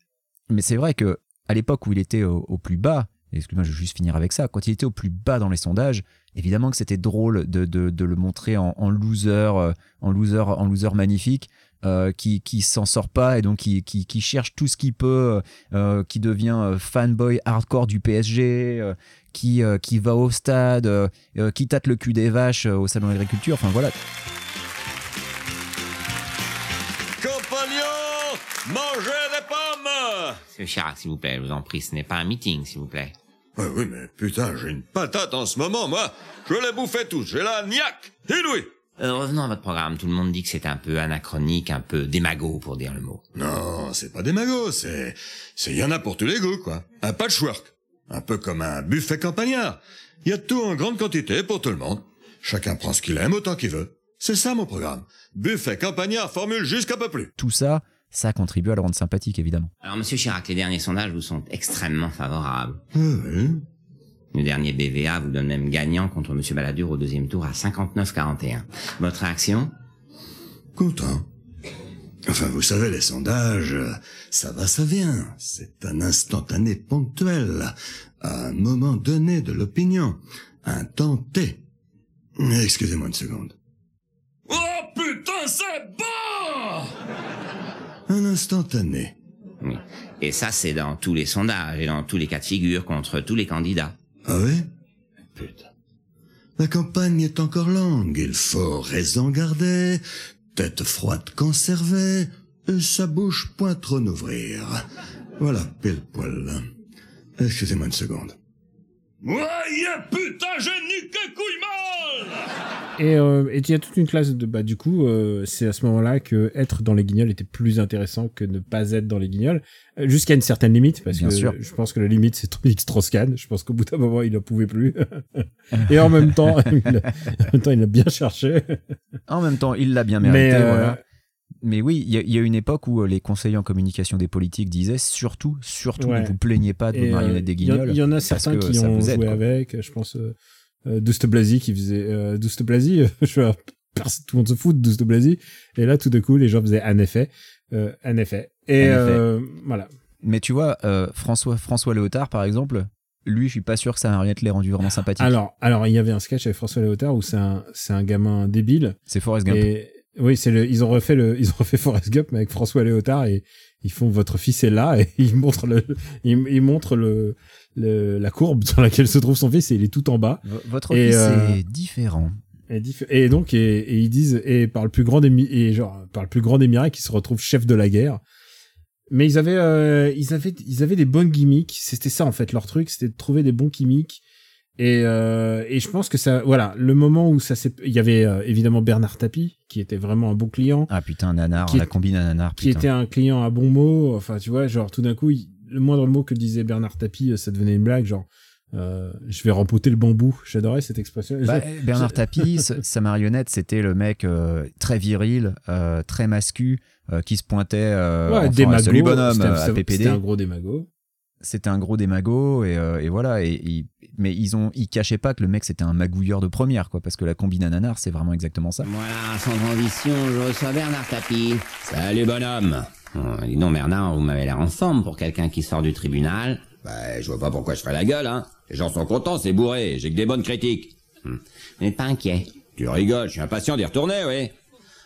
mais c'est vrai que à l'époque où il était au, au plus bas, excuse-moi, je vais juste finir avec ça, quand il était au plus bas dans les sondages, évidemment que c'était drôle de, de- de le montrer en, en loser, euh, en loser, en loser magnifique. Euh, qui qui s'en sort pas et donc qui, qui, qui cherche tout ce qu'il peut, euh, qui devient euh, fanboy hardcore du PSG, euh, qui, euh, qui va au stade, euh, euh, qui tâte le cul des vaches euh, au salon de l'agriculture. Enfin voilà, Compagnons, mangez des pommes Monsieur Chirac, s'il vous plaît, je vous en prie, ce n'est pas un meeting, s'il vous plaît. Ouais, oui, mais putain, j'ai une patate en ce moment, moi. Je les bouffais tous. J'ai la niaque. Inouï. Euh, revenons à votre programme. Tout le monde dit que c'est un peu anachronique, un peu démago, pour dire le mot. Non, c'est pas des magots, c'est... C'est y en a pour tous les goûts, quoi. Un patchwork. Un peu comme un buffet campagnard. Il y a tout en grande quantité pour tout le monde. Chacun prend ce qu'il aime autant qu'il veut. C'est ça mon programme. Buffet campagnard formule jusqu'à peu plus. tout ça, ça contribue à le rendre sympathique évidemment. Alors, monsieur Chirac, les derniers sondages vous sont extrêmement favorables. oui. Le dernier BVA vous donne même gagnant contre monsieur Balladur au deuxième tour à 59-41. Votre réaction? Content. Enfin, vous savez, les sondages, ça va, ça vient. C'est un instantané ponctuel, à un moment donné de l'opinion, un temps T. Excusez-moi une seconde. Oh putain, c'est bon Un instantané. Oui. Et ça, c'est dans tous les sondages et dans tous les cas de figure contre tous les candidats. Ah oui? Putain. La campagne est encore longue, il faut raison garder, tête froide conservée, et sa bouche point trop n'ouvrir. Voilà, pile poil. Excusez-moi une seconde. Ouais, putain, j'ai niqué couille mal Et euh, et il y a toute une classe de bah du coup euh, c'est à ce moment-là que être dans les guignols était plus intéressant que ne pas être dans les guignols Euh, jusqu'à une certaine limite parce Bien que sûr. je pense que la limite c'est X Strauss-Kahn je pense qu'au bout d'un moment il en pouvait plus et en même temps [LAUGHS] il a, en même temps il a bien cherché En même temps, il l'a bien mérité, Mais, euh, voilà. Mais oui, il y, a- il y a une époque où euh, les conseillers en communication des politiques disaient surtout, surtout, Ouais. ne vous plaignez pas de vos Et, euh, marionnettes des guignols. il y, en a certains qui ça ont aide, joué avec je pense euh, euh, Douste Blasi qui faisait euh, Douste Blasi [LAUGHS] je tout le monde se fout de Douste Blasi et là tout d'un coup les gens faisaient un effet euh, un effet et effet. euh, voilà Mais tu vois, euh, François, François Léotard, par exemple, lui, je suis pas sûr que sa marionnette l'ait rendu vraiment sympathique. Alors, alors il y avait un sketch avec François Léotard où c'est un, c'est un gamin débile. C'est Forrest Gump. Et oui, c'est le, ils ont refait le, ils ont refait Forrest Gump mais avec François Léotard et ils font votre fils est là et ils montrent le, ils, ils montrent le, le, la courbe sur laquelle se trouve son fils et il est tout en bas. V- Votre Et, fils euh, est différent. Et, diff- et donc, et, et ils disent, et par le plus grand des, et genre, par le plus grand des miracles, ils se retrouvent chef de la guerre. Mais ils avaient, euh, ils avaient, ils avaient des bonnes gimmicks. C'était ça, en fait, leur truc, c'était de trouver des bons gimmicks. Et, euh, et je pense que ça, voilà, le moment où ça s'est, il y avait euh, évidemment Bernard Tapie, qui était vraiment un bon client. Ah putain, un nanar, Qui la est- combine un nanar, Qui était un client à bon mot. Enfin, tu vois, genre, tout d'un coup, il- le moindre mot que disait Bernard Tapie, euh, ça devenait une blague, genre, euh, je vais rempoter le bambou. J'adorais cette expression. Bah, Bernard Tapie, [LAUGHS] sa marionnette, c'était le mec euh, très viril, euh, très mascu, euh, qui se pointait euh, Ouais, démago, bonhomme un- à PPD. C'était un gros démago. C'était un gros démago et, euh, et voilà. Et, et- mais ils ont, ils cachaient pas que le mec c'était un magouilleur de première, quoi, parce que la combine à nanar, c'est vraiment exactement ça. Voilà, sans transition, je reçois Bernard Tapie. Salut bonhomme. Oh, dis donc Bernard, vous m'avez l'air en forme pour quelqu'un qui sort du tribunal. Bah, je vois pas pourquoi je ferais la gueule, hein. Les gens sont contents, c'est bourré, j'ai que des bonnes critiques. Hum. Vous n'êtes pas inquiet Tu rigoles, je suis impatient d'y retourner, oui.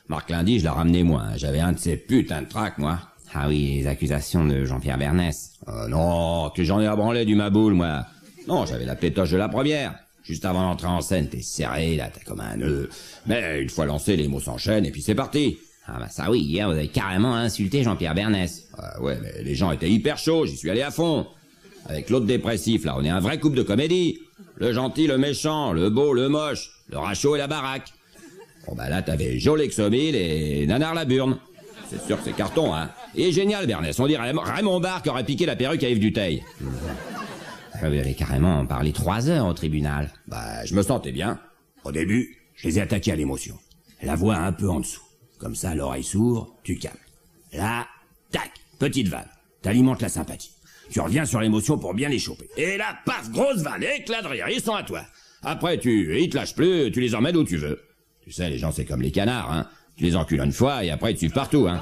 Marc Lundi, je l'ai ramené moi, j'avais un de ces putains de tracks, moi. Ah oui, les accusations de Jean-Pierre Bernès. Ah non, que j'en ai à branler du maboule, moi. Non, j'avais la pétoche de la première. Juste avant d'entrer en scène, t'es serré, là, t'es comme un nœud. Mais une fois lancé, les mots s'enchaînent et puis c'est parti. Ah bah ça oui, hier vous avez carrément insulté Jean-Pierre Bernès. Ah ouais, mais les gens étaient hyper chauds, j'y suis allé à fond. Avec l'autre dépressif, là, on est un vrai couple de comédie. Le gentil, le méchant, le beau, le moche, le rachot et la baraque. Bon bah là, t'avais Joe Lexomil et Nanar Laburne. C'est sûr que c'est carton, hein. Et génial, Bernès. On dirait Raymond Barre qui aurait piqué la perruque à Yves Duteil. Ah, Vous avez carrément parlé trois heures au tribunal. Bah, je me sentais bien. Au début, je les ai attaqués à l'émotion. La voix un peu en dessous. Comme ça, l'oreille s'ouvre, tu calmes. Là, tac, petite vanne. T'alimentes la sympathie. Tu reviens sur l'émotion pour bien les choper. Et là, paf, grosse vanne, éclat de rire, ils sont à toi. Après, tu, ils te lâchent plus, tu les emmènes où tu veux. Tu sais, les gens, c'est comme les canards, hein. Tu les encules une fois et après, ils te suivent partout, hein.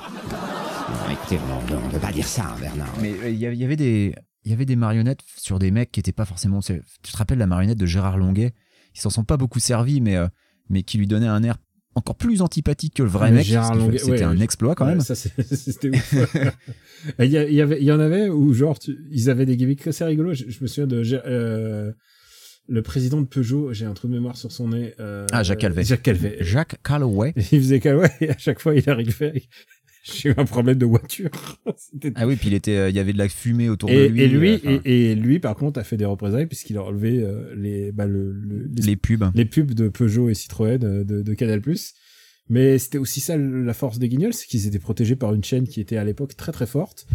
Non, écoutez, on, on peut pas dire ça, hein, Bernard. Mais euh, il y, avait- il y avait des il y avait des marionnettes sur des mecs qui étaient pas forcément tu te rappelles la marionnette de Gérard Longuet? Ils s'en sont pas beaucoup servis mais euh, mais qui lui donnait un air encore plus antipathique que le vrai Mais mec c'était ouais, un exploit quand Ouais, même ça, [LAUGHS] c'était ouf. [LAUGHS] il, y a- il y avait, il y en avait où, genre, tu- ils avaient des gimmicks assez rigolos. Je, je me souviens de euh, le président de Peugeot, j'ai un trou de mémoire sur son nez. euh, ah Jacques Calvet Jacques Calvet. Jacques Calloway [LAUGHS] Il faisait Calvet et à chaque fois, il arrivait [LAUGHS] j'ai eu un problème de voiture. [LAUGHS] Ah oui puis il était euh, il y avait de la fumée autour et, de lui et lui, euh, enfin, et, et lui, par contre, a fait des représailles puisqu'il a enlevé euh, les, bah, le, le- les pubs les pubs de Peugeot et Citroën de, de Canal+. Mais c'était aussi ça la force des Guignols, c'est qu'ils étaient protégés par une chaîne qui était à l'époque très très forte.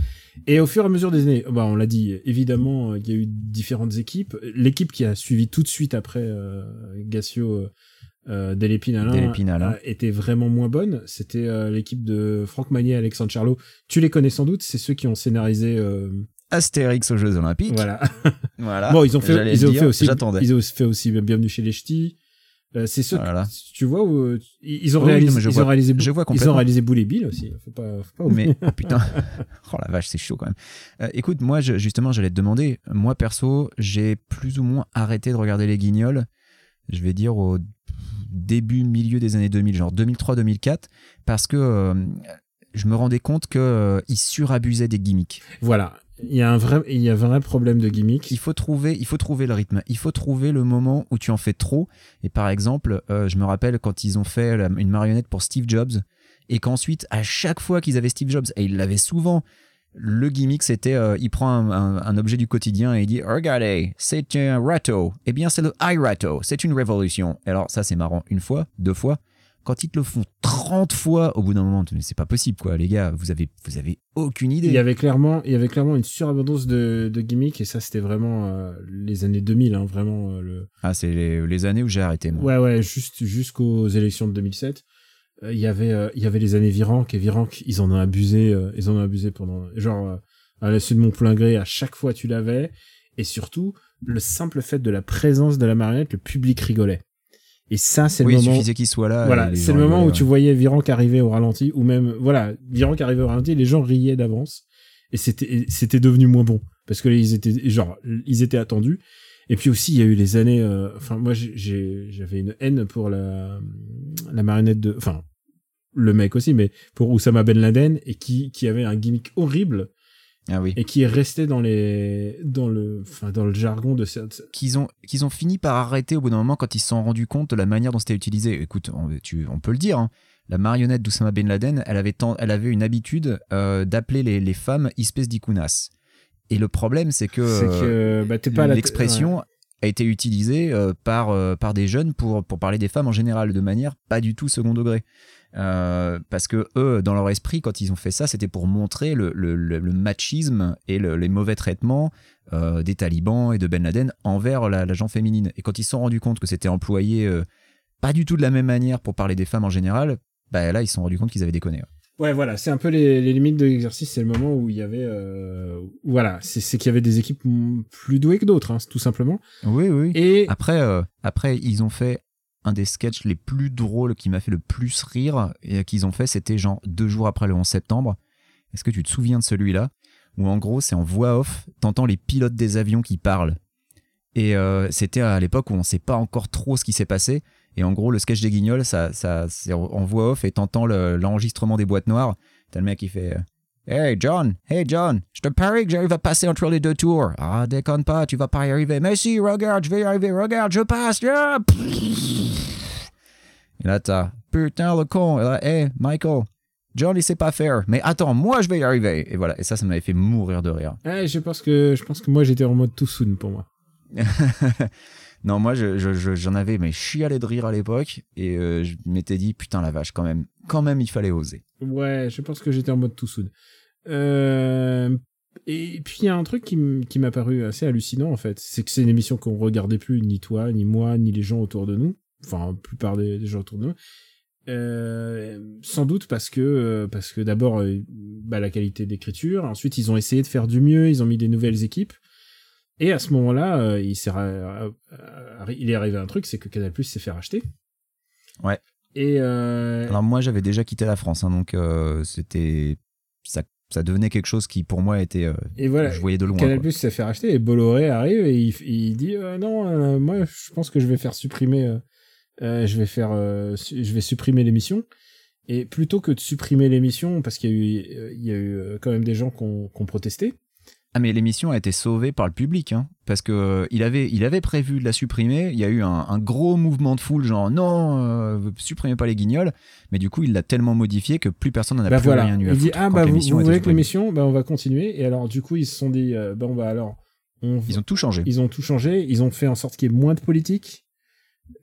Et au fur et à mesure des années, bah on l'a dit, évidemment, il y a eu différentes équipes. L'équipe qui a suivi tout de suite après euh, Gassio, euh, Delépine Alain, Delépine Alain. euh, était vraiment moins bonne. C'était euh, l'équipe de Franck Magnier et Alexandre Charlot. Tu les connais sans doute, c'est ceux qui ont scénarisé... euh, Astérix aux Jeux Olympiques voilà. [LAUGHS] voilà Bon, ils ont fait, ils ont dire, fait aussi, j'attendais ils ont fait aussi Bienvenue chez les Ch'tis. C'est ceux, Voilà. que- tu vois, où, ils ont réalisé, je ils vois- ont réalisé, je vois ils ont réalisé Boule et Bill aussi. Faut pas, faut pas oublier. mais oh, putain [LAUGHS] oh la vache c'est chaud quand même écoute moi je- justement j'allais te demander moi perso j'ai plus ou moins arrêté de regarder les guignols je vais dire au début milieu des années 2000 genre 2003-2004 parce que euh, je me rendais compte que euh, ils surabusaient des gimmicks voilà. Il y a un vrai, il y a un vrai problème de gimmick. il faut trouver il faut trouver le rythme il faut trouver le moment où tu en fais trop et par exemple euh, je me rappelle quand ils ont fait la- une marionnette pour Steve Jobs et qu'ensuite à chaque fois qu'ils avaient Steve Jobs et ils l'avaient souvent le gimmick c'était euh, il prend un, un- un objet du quotidien et il dit regardez c'est un râteau. Eh bien c'est le iRato c'est une révolution. Alors ça c'est marrant. Une fois deux fois quand ils te le font 30 fois au bout d'un moment mais c'est pas possible quoi les gars vous avez vous avez aucune idée. Il y avait clairement, il y avait clairement une surabondance de, de gimmicks et ça c'était vraiment euh, les années 2000, hein, vraiment euh, le. ah c'est les, les années où j'ai arrêté moi. Ouais, ouais, juste jusqu'aux élections de 2007. Euh, Il y avait, euh, il y avait les années Virenque et Virenque, ils en ont abusé, euh, ils en ont abusé pendant, genre, à la suite de mon plein gré, à chaque fois tu l'avais, et surtout le simple fait de la présence de la marionnette, le public rigolait. Et ça, c'est oui le il moment. suffisait qu'il soit là Voilà, c'est le moment où tu voyais Virenque arriver au ralenti, ou même, voilà, Virenque arriver au ralenti, les gens riaient d'avance, et c'était, c'était devenu moins bon, parce que ils étaient, genre, ils étaient attendus. Et puis aussi, il y a eu les années, euh, enfin, moi, j'avais une haine pour la, la marionnette de, enfin, le mec aussi, mais pour Oussama Ben Laden, et qui, qui avait un gimmick horrible, Ah oui. et qui est resté dans les, dans le, enfin, dans le jargon de cette, qu'ils ont, qu'ils ont fini par arrêter au bout d'un moment quand ils se sont rendus compte de la manière dont c'était utilisé. Écoute, on, tu, on peut le dire, hein. la marionnette d'Oussama Ben Laden, elle avait, tant- elle avait une habitude euh, d'appeler les, les femmes espèces d'ikunas. Et le problème, c'est que, que, bah, pas l'expression a été utilisée euh, par, euh, par des jeunes pour, pour parler des femmes en général, de manière pas du tout second degré. Euh, parce que eux, dans leur esprit, quand ils ont fait ça, c'était pour montrer le, le- le- le machisme et le- les mauvais traitements euh, des talibans et de Ben Laden envers la, la féminine. Et quand ils se sont rendus compte que c'était employé euh, pas du tout de la même manière pour parler des femmes en général, bah là, ils se sont rendus compte qu'ils avaient déconné. Ouais, voilà, c'est un peu les, les limites de l'exercice. C'est le moment où il y avait, euh, voilà, c'est qu'il y avait des équipes plus douées que d'autres, hein, tout simplement. Oui, oui. Et Après, euh, après, ils ont fait un des sketchs les plus drôles qui m'a fait le plus rire et qu'ils ont fait, c'était genre deux jours après le 11 septembre. Est-ce que tu te souviens de celui-là? Où en gros, c'est en voix off, t'entends les pilotes des avions qui parlent. Et euh, c'était à l'époque où on sait pas encore trop ce qui s'est passé. Et en gros, le sketch des guignols, ça, ça, c'est en voix off et t'entends le- l'enregistrement des boîtes noires. T'as le mec qui fait euh, Hey John, hey John, je te parie que j'arrive à passer entre les deux tours. Ah, déconne pas, tu vas pas y arriver. Mais si, regarde, je vais y arriver, regarde, je passe. Ah, Et là, t'as Putain, le con. Et là, hey Michael, John, il sait pas faire. Mais attends, moi, je vais y arriver. Et voilà, et ça, ça m'avait fait mourir de rire. ouais, je pense que je pense que moi j'étais en mode too soon pour moi. [LAUGHS] Non, moi, je- je- je- j'en avais mais de rire à l'époque et euh, je m'étais dit putain la vache quand même, quand même il fallait oser. Ouais, je pense que j'étais en mode tout soude. Euh, et puis il y a un truc qui m'a paru assez hallucinant en fait, c'est que c'est une émission qu'on regardait plus ni toi, ni moi, ni les gens autour de nous, enfin la plupart des, gens autour de nous. Euh, sans doute parce que parce que d'abord bah, la qualité d'écriture, ensuite ils ont essayé de faire du mieux, ils ont mis des nouvelles équipes. Et à ce moment-là, euh, il, ra- euh, il est arrivé un truc, c'est que Canal Plus s'est fait racheter. Ouais. Et euh, Alors moi j'avais déjà quitté la France, hein, donc euh, c'était ça, ça devenait quelque chose qui pour moi était, Et voilà, je voyais de loin. Canal s'est fait racheter et Bolloré arrive et il, il dit non, moi je pense que je vais faire supprimer, je vais faire, je vais supprimer l'émission. Et plutôt que de supprimer l'émission, parce qu'il y a eu, il y a eu quand même des gens qui ont, qui ont protesté. Ah mais l'émission a été sauvée par le public, hein, parce que euh, il avait, il avait prévu de la supprimer. Il y a eu un, un gros mouvement de foule, genre non, euh, supprimez pas les guignols. Mais du coup, il l'a tellement modifié que plus personne n'en a Bah plus voilà, rien eu à il dit ah bah vous, vous voulez que l'émission, bah on va continuer. Et alors du coup ils se sont dit euh, bah alors on, Ils ont tout changé. Ils ont tout changé. Ils ont fait en sorte qu'il y ait moins de politique.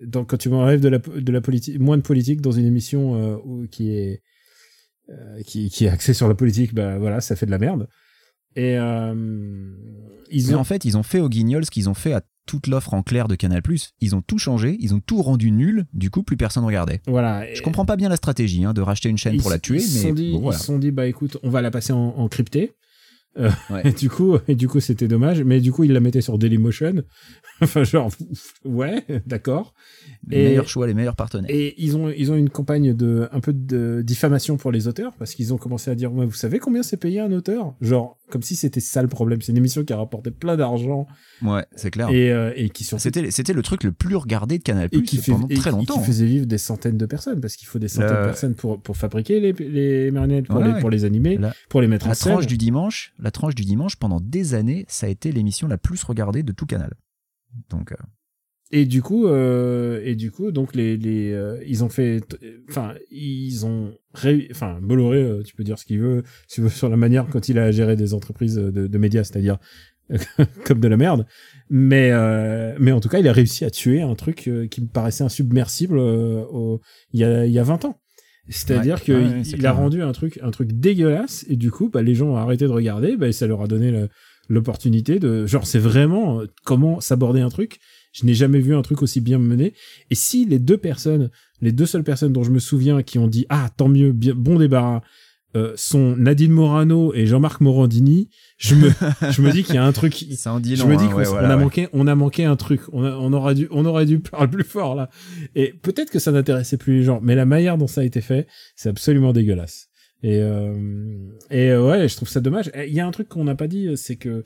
Donc, quand tu m'enlèves de la, de la politique, moins de politique dans une émission euh, qui est qui, qui est axée sur la politique, bah voilà, ça fait de la merde. Et euh, ils Mais ont en fait, ils ont fait aux guignols ce qu'ils ont fait à toute l'offre en clair de Canal+. Ils ont tout changé, ils ont tout rendu nul. Du coup, plus personne regardait. voilà. Je comprends pas bien la stratégie hein, de racheter une chaîne ils, pour la tuer, ils se mais sont dit, bon, voilà. ils se sont dit bah écoute, on va la passer en, en crypté. Euh, Ouais. [LAUGHS] et du coup, et du coup, c'était dommage. Mais du coup, ils la mettaient sur Dailymotion. [LAUGHS] enfin, genre, [LAUGHS] ouais, d'accord. Les meilleurs choix, les meilleurs partenaires. Et ils ont, ils ont une campagne de, un peu de diffamation pour les auteurs, parce qu'ils ont commencé à dire, ouais, vous savez combien c'est payé un auteur? Genre, comme si c'était ça le problème. C'est une émission qui a rapporté plein d'argent. Ouais, c'est clair. Et, euh, et qui surtout- C'était, c'était le truc le plus regardé de Canal+, et qui fait, pendant et très longtemps. qui faisait vivre des centaines de personnes, parce qu'il faut des centaines Le- de personnes pour, pour fabriquer les, les marionnettes, pour, les, pour les animer, La- pour les mettre en la scène. tranche du dimanche, la tranche du dimanche pendant des années, ça a été l'émission la plus regardée de tout Canal. Donc euh, Et du coup, euh, et du coup, donc les, les, euh, ils ont fait, enfin, ils ont, enfin, Bolloré, tu peux dire ce qu'il veut, sur la manière quand il a géré des entreprises de, médias, c'est-à-dire [LAUGHS] comme de la merde. Mais, mais en tout cas, il a réussi à tuer un truc qui me paraissait insubmersible y a, il y a 20 ans. C'est-à-dire Ouais, ouais, il- clair, a rendu un truc, un truc dégueulasse, et du coup, bah, les gens ont arrêté de regarder, bah, et ça leur a donné l'opportunité de, genre, c'est vraiment euh, comment s'aborder un truc. Je n'ai jamais vu un truc aussi bien mené. Et si les deux personnes, les deux seules personnes dont je me souviens qui ont dit ah tant mieux, bien, bon débarras, euh, sont Nadine Morano et Jean-Marc Morandini, je me, [LAUGHS] je me dis qu'il y a un truc. ça en dit je me dis hein, qu'on ouais, on voilà, a ouais. manqué, on a manqué un truc. On, a- on aurait dû, on aurait dû parler plus fort là. Et peut-être que ça n'intéressait plus les gens, mais la manière dont ça a été fait, c'est absolument dégueulasse. Et euh, et euh, ouais, je trouve ça dommage. Il y a un truc qu'on n'a pas dit, c'est que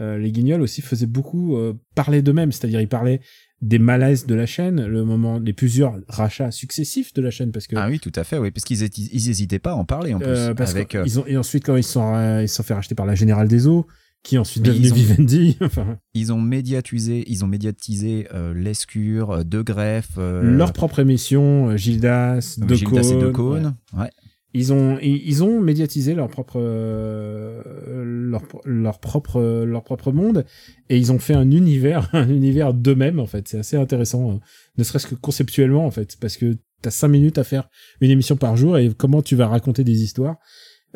euh, les Guignols aussi faisaient beaucoup euh, parler d'eux-mêmes, c'est-à-dire ils parlaient des malaises de la chaîne, le moment, les plusieurs rachats successifs de la chaîne, parce que ah oui, tout à fait, oui, parce qu'ils ils hésitaient pas à en parler en plus. euh, parce avec, euh, ils ont, et ensuite quand ils se sont, euh, ils sont fait racheter par la Générale des Eaux, qui ensuite ils ont- Vivendi. [LAUGHS] enfin, ils ont médiatisé, ils ont médiatisé euh, l'escure, De Greff, euh, leur propre émission, Gildas, De Gildas et De ouais. ouais. Ils ont, ils, ont médiatisé leur propre, euh, leur, leur propre, leur propre monde, et ils ont fait un univers, [LAUGHS] un univers d'eux-mêmes en fait. C'est assez intéressant, euh, ne serait-ce que conceptuellement en fait, parce que t'as cinq minutes à faire une émission par jour et comment tu vas raconter des histoires.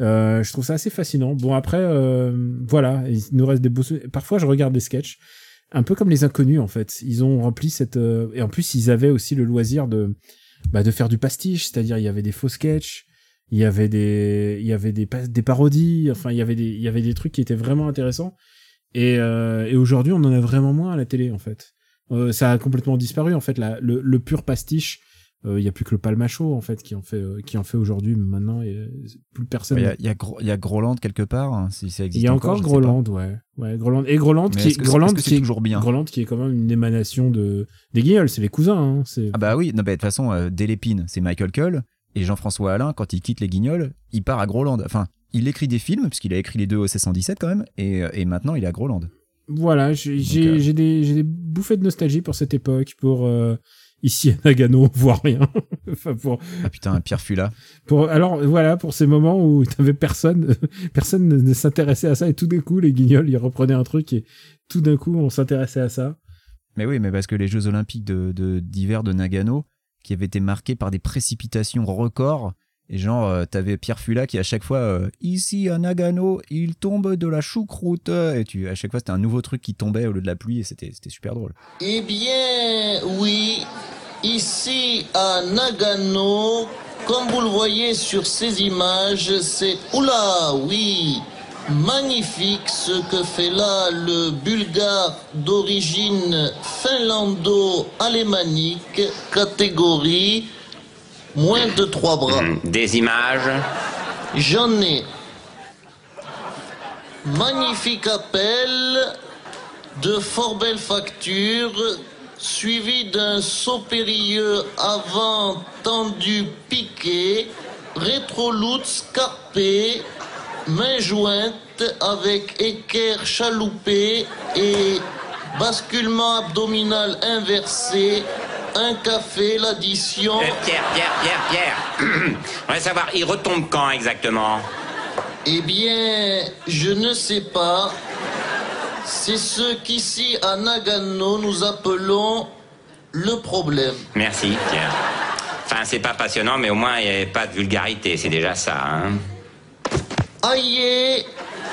Euh, je trouve ça assez fascinant. Bon après, euh, voilà, il nous reste des beaux. Parfois, je regarde des sketchs, un peu comme les inconnus en fait. Ils ont rempli cette euh, et en plus, ils avaient aussi le loisir de bah, de faire du pastiche, c'est-à-dire il y avait des faux sketchs, il y avait des il y avait des des parodies, enfin il y avait des il y avait des trucs qui étaient vraiment intéressants. Et, euh, et aujourd'hui, on en a vraiment moins à la télé en fait. Euh, ça a complètement disparu en fait. La, le, le pur pastiche, euh, il y a plus que le Palmacho en fait qui en fait euh, qui en fait aujourd'hui. Mais maintenant, il y a plus personne. Il y a, il y a Gro- il y a Groland quelque part, hein, si ça existe Il y a encore, sais Groland, ouais. ouais. Groland. Et Groland Mais qui est, Groland est-ce que qui est toujours bien Groland qui est quand même une émanation de des Guignols, c'est les cousins. Hein. Ah bah oui, non, bah, de toute façon, euh, dès l'épine, c'est Michael Cull. Et Jean-François Alain, quand il quitte les Guignols, il part à Groland. Enfin, il écrit des films, puisqu'il a écrit les deux au C117 quand même, et, euh, et maintenant il est à Groland. Voilà, j'ai euh, des, bouffées de nostalgie pour cette époque, pour euh, ici à Nagano, voire rien. [LAUGHS] enfin, pour, Ah putain, Pierre Fula. pour, alors voilà, pour ces moments où t'avais personne, [LAUGHS] personne ne, ne s'intéressait à ça, et tout d'un coup, les guignols, ils reprenaient un truc, et tout d'un coup, on s'intéressait à ça. Mais oui, mais parce que les Jeux Olympiques de- d'hiver de, Nagano, qui avaient été marqués par des précipitations records, et genre, euh, t'avais Pierre Fula qui à chaque fois, euh, ici à Nagano, il tombe de la choucroute, et tu, à chaque fois c'était un nouveau truc qui tombait au lieu de la pluie, et c'était super drôle. Eh bien, oui, ici à Nagano, comme vous le voyez sur ces images, c'est... Oula, oui, magnifique ce que fait là le bulgare d'origine finlando-alémanique, catégorie moins de trois bras. Des images J'en ai. Magnifique appel de fort belle facture, suivi d'un saut périlleux avant tendu piqué, rétroloute scarpé, main jointe avec équerre chaloupé et basculement abdominal inversé, un café, l'addition. Euh, Pierre, Pierre, Pierre, Pierre. [CLEARS THROAT] On va savoir, il retombe quand exactement? Eh bien, je ne sais pas. C'est ce qu'ici à Nagano nous appelons le problème. Merci, Pierre. Enfin, c'est pas passionnant, mais au moins, il n'y avait pas de vulgarité, c'est déjà ça. Hein Aïe,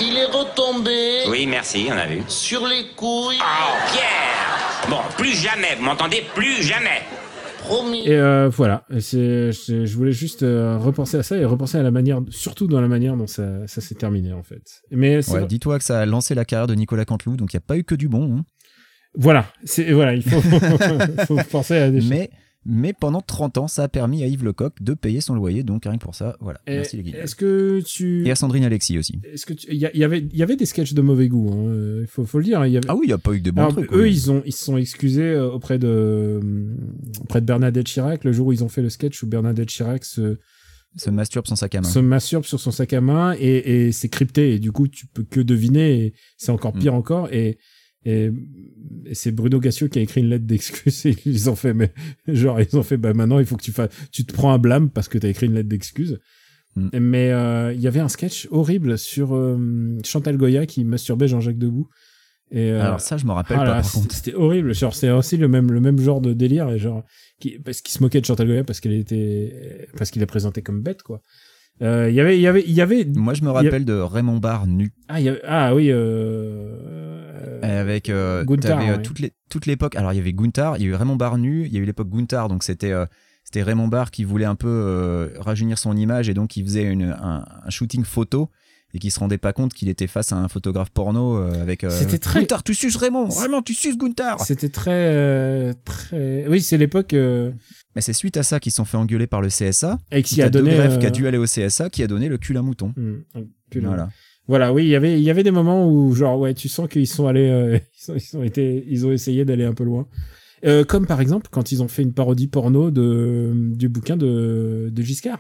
il est retombé oui, merci, on a vu. sur les couilles. Oh, Pierre Bon, plus jamais, vous m'entendez Plus jamais Promis. Et euh, voilà, Et je voulais juste euh, repenser à ça et repenser à la manière, surtout dans la manière dont ça, ça s'est terminé en fait. Mais Ouais, Dis-toi que ça a lancé la carrière de Nicolas Canteloup, donc il n'y a pas eu que du bon. hein. voilà, c'est voilà, il faut, [LAUGHS] faut penser à des choses. Mais, mais pendant 30 ans, ça a permis à Yves Lecoq de payer son loyer, donc rien que pour ça, voilà. Et Merci les Guignols. Est-ce que tu Et à Sandrine Alexis aussi. Est-ce que tu- y, avait il y avait des sketchs de mauvais goût hein, il faut faut le dire y avait... Ah oui, il n'y a pas eu des bons Alors, trucs. eux oui. ils ont ils se sont excusés euh, auprès de euh, auprès de Bernadette Chirac le jour où ils ont fait le sketch où Bernadette Chirac se Se masturbe son sac à main. se masturbe sur son sac à main et, et c'est crypté et du coup tu peux que deviner et c'est encore Mm. pire encore et et, et c'est Bruno Gassio qui a écrit une lettre d'excuse et ils ont fait mais genre ils ont fait bah maintenant il faut que tu fasses tu te prends un blâme parce que t'as écrit une lettre d'excuse Mm. mais euh, il y avait un sketch horrible sur euh, Chantal Goya qui masturbait Jean-Jacques Debout et euh, Alors ça, je me rappelle ah pas par c'était- contre. C'était horrible. Genre, c'est aussi le même, le même genre de délire, et genre, qui, parce qu'il se moquait de Chantal Goya parce qu'elle était, parce qu'il la présentait comme bête, quoi. Euh, Il y avait, il y avait, il y avait. Moi, je me rappelle de Raymond Barre nu. Ah, y avait- ah oui. Euh, Avec euh, Gunther, t'avais, euh, ouais. toute les- toute l'époque. Alors il y avait Gunther, il y a eu Raymond Barre nu, il y a eu l'époque Gunther, donc c'était euh, c'était Raymond Barre qui voulait un peu euh, rajeunir son image et donc il faisait une, un, un shooting photo et qui se rendait pas compte qu'il était face à un photographe porno euh, avec euh, C'était très- Gunther, tu suces Raymond, vraiment tu suces Gunther. C'était très, euh, très. Oui, c'est l'époque. euh, Mais c'est suite à ça qu'ils se sont fait engueuler par le CSA Et qui qui a donné, euh, qui a dû aller au CSA, qui a donné le cul à mouton. hmm, Voilà. Voilà, oui, il y avait, il y avait des moments où, genre, ouais, tu sens qu'ils sont allés, euh, [LAUGHS] ils, ont, ils ont été, ils ont essayé d'aller un peu loin. Euh, comme par exemple quand ils ont fait une parodie porno de du bouquin de, de Giscard.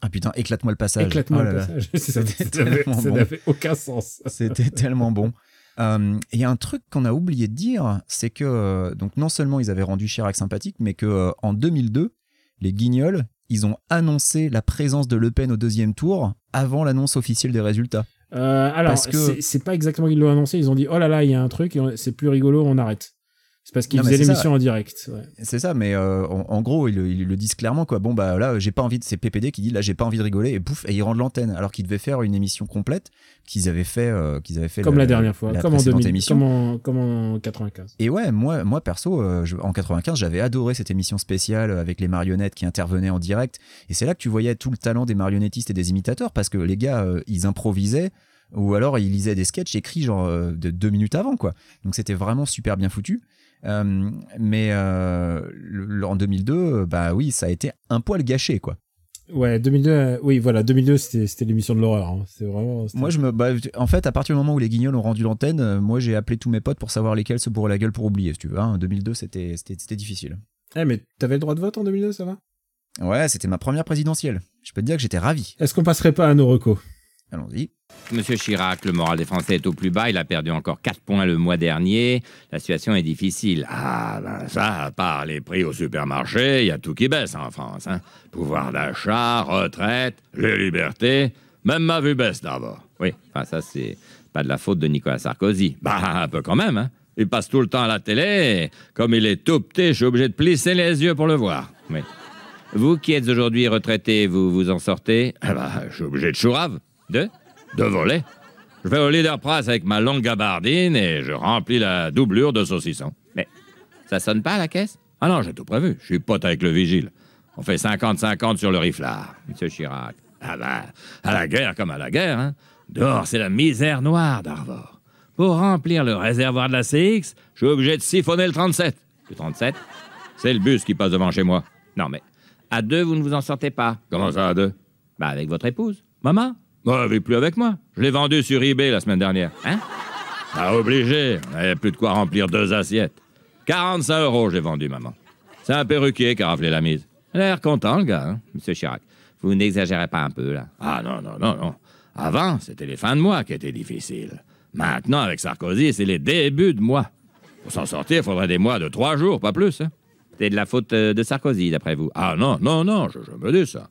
Ah putain, éclate-moi le passage. Éclate-moi Oh le là passage. [LAUGHS] Ça- n'avait- bon. aucun sens. C'était tellement bon. Euh, Il y a un truc qu'on a oublié de dire, c'est que euh, donc non seulement ils avaient rendu Chirac sympathique, mais que en 2002, les Guignols, ils ont annoncé la présence de Le Pen au deuxième tour avant l'annonce officielle des résultats. Euh, alors, que- c'est- pas exactement qu'ils l'ont annoncé. Ils ont dit, oh là là, il y a un truc, c'est plus rigolo, on arrête. C'est parce qu'ils faisaient l'émission en direct. ouais. C'est ça, mais euh, en, en gros, ils, le- ils le disent clairement quoi. Bon bah là, j'ai pas envie de. C'est PPD qui dit là, j'ai pas envie de rigoler et pouf, et ils rendent l'antenne. Alors qu'ils devaient faire une émission complète qu'ils avaient fait, euh, qu'ils avaient fait Comme la, dernière fois, la comme en, précédente 2000, émission. comme, en, comme en 95. Et ouais, moi, moi perso, euh, je- en 95, j'avais adoré cette émission spéciale avec les marionnettes qui intervenaient en direct. Et c'est là que tu voyais tout le talent des marionnettistes et des imitateurs parce que les gars, euh, ils improvisaient ou alors ils lisaient des sketchs écrits genre euh, de deux minutes avant, quoi. Donc c'était vraiment super bien foutu. Euh, mais euh, le- en 2002, euh, bah oui, ça a été un poil gâché, quoi. Ouais, 2002, euh, oui, voilà, 2002, c'était l'émission de l'horreur. hein. C'est vraiment. Moi, je me, bah, en fait, à partir du moment où les Guignols ont rendu l'antenne, euh, moi j'ai appelé tous mes potes pour savoir lesquels se bourraient la gueule pour oublier, si tu veux. hein. 2002, c'était c'était- c'était difficile. Eh, mais t'avais le droit de vote en 2002, ça va? Ouais, c'était ma première présidentielle. Je peux te dire que j'étais ravi. Est-ce qu'on passerait pas à nos recos? Allons-y. Monsieur Chirac, le moral des Français est au plus bas. Il a perdu encore 4 points le mois dernier. La situation est difficile. Ah, ben ça, à part les prix au supermarché, il y a tout qui baisse en France. Hein. Pouvoir d'achat, retraite, les libertés, même ma vue baisse d'abord. Oui, enfin, ça, c'est pas de la faute de Nicolas Sarkozy. Bah, un peu quand même, hein. Il passe tout le temps à la télé, comme il est tout petit, je suis obligé de plisser les yeux pour le voir. Oui. Vous qui êtes aujourd'hui retraité, vous vous en sortez? Eh ben, je suis obligé de chourave. De? De voler. Je vais au leader avec ma longue gabardine et je remplis la doublure de saucisson. Mais ça sonne pas à la caisse? Ah non, j'ai tout prévu. Je suis pote avec le vigile. On fait 50-50 sur le riflard. Monsieur Chirac. Ah ben, à la guerre comme à la guerre, hein. Dehors, c'est la misère noire d'Arvor. Pour remplir le réservoir de la CX, je suis obligé de siphonner le 37. Le 37 C'est le bus qui passe devant chez moi. Non, mais à deux, vous ne vous en sortez pas. Comment ça, à deux? Bah, avec votre épouse. Maman? Bah, elle vit plus avec moi. Je l'ai vendue sur eBay la semaine dernière. Hein? Ah, obligé. On n'avait plus de quoi remplir deux assiettes. 45 euros, j'ai vendu, maman. C'est un perruquier qui a raflé la mise. Il a l'air content, le gars, hein, Monsieur Chirac. Vous n'exagérez pas un peu, là. Ah, non, non, non, non. Avant, c'était les fins de mois qui étaient difficiles. Maintenant, avec Sarkozy, c'est les débuts de mois. Pour s'en sortir, il faudrait des mois de trois jours, pas plus. Hein. C'est de la faute euh, de Sarkozy, d'après vous. Ah non, non, non, je, je me dis ça.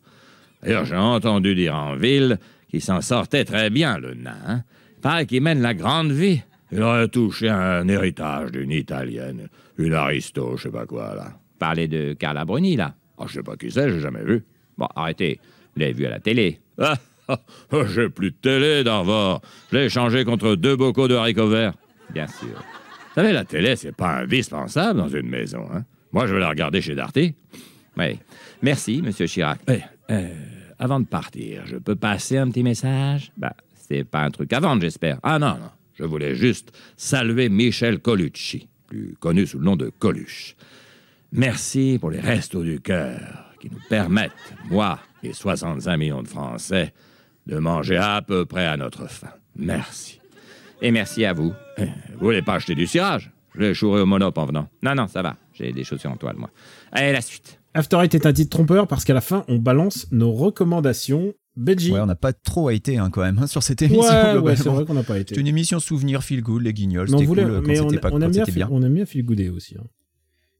D'ailleurs, j'ai entendu dire en ville qu'il s'en sortait très bien, le nain. Hein. Il paraît qu'il mène la grande vie. Il aurait touché un héritage d'une italienne, une aristo, je sais pas quoi, là. Parlez de Carla Bruni, là. Ah, je sais pas qui c'est, j'ai jamais vu. Bon, arrêtez. Vous l'avez vu à la télé. [LAUGHS] Ah, ah, ah, j'ai plus de télé, d'Arvor. Je l'ai échangé contre deux bocaux de haricots verts. Bien sûr. Vous savez, la télé, c'est pas indispensable dans une maison, hein. Moi, je vais la regarder chez Darty. Oui. Merci, Monsieur Chirac. Eh, euh, avant de partir, je peux passer un petit message? Ben, c'est pas un truc à vendre, j'espère. Ah non, non. Je voulais juste saluer Michel Colucci, plus connu sous le nom de Coluche. Merci pour les restos du cœur qui nous permettent, moi et 65 millions de Français, de manger à peu près à notre faim. Merci. Et merci à vous. Vous voulez pas acheter du cirage? Je l'ai au monop en venant. Non, non, ça va. J'ai des chaussures en toile, moi. Allez, la suite. After Eight est un titre trompeur parce qu'à la fin, on balance nos recommandations. Benji. Ouais, on n'a pas trop été hein, quand même hein, sur cette émission. Ouais, ouais, globalement. c'est vrai qu'on n'a pas été. C'est une émission souvenir feel good, les guignols. C'était cool euh, quand mais on, pas on quand aime bien, on aime bien feel gooder aussi. hein.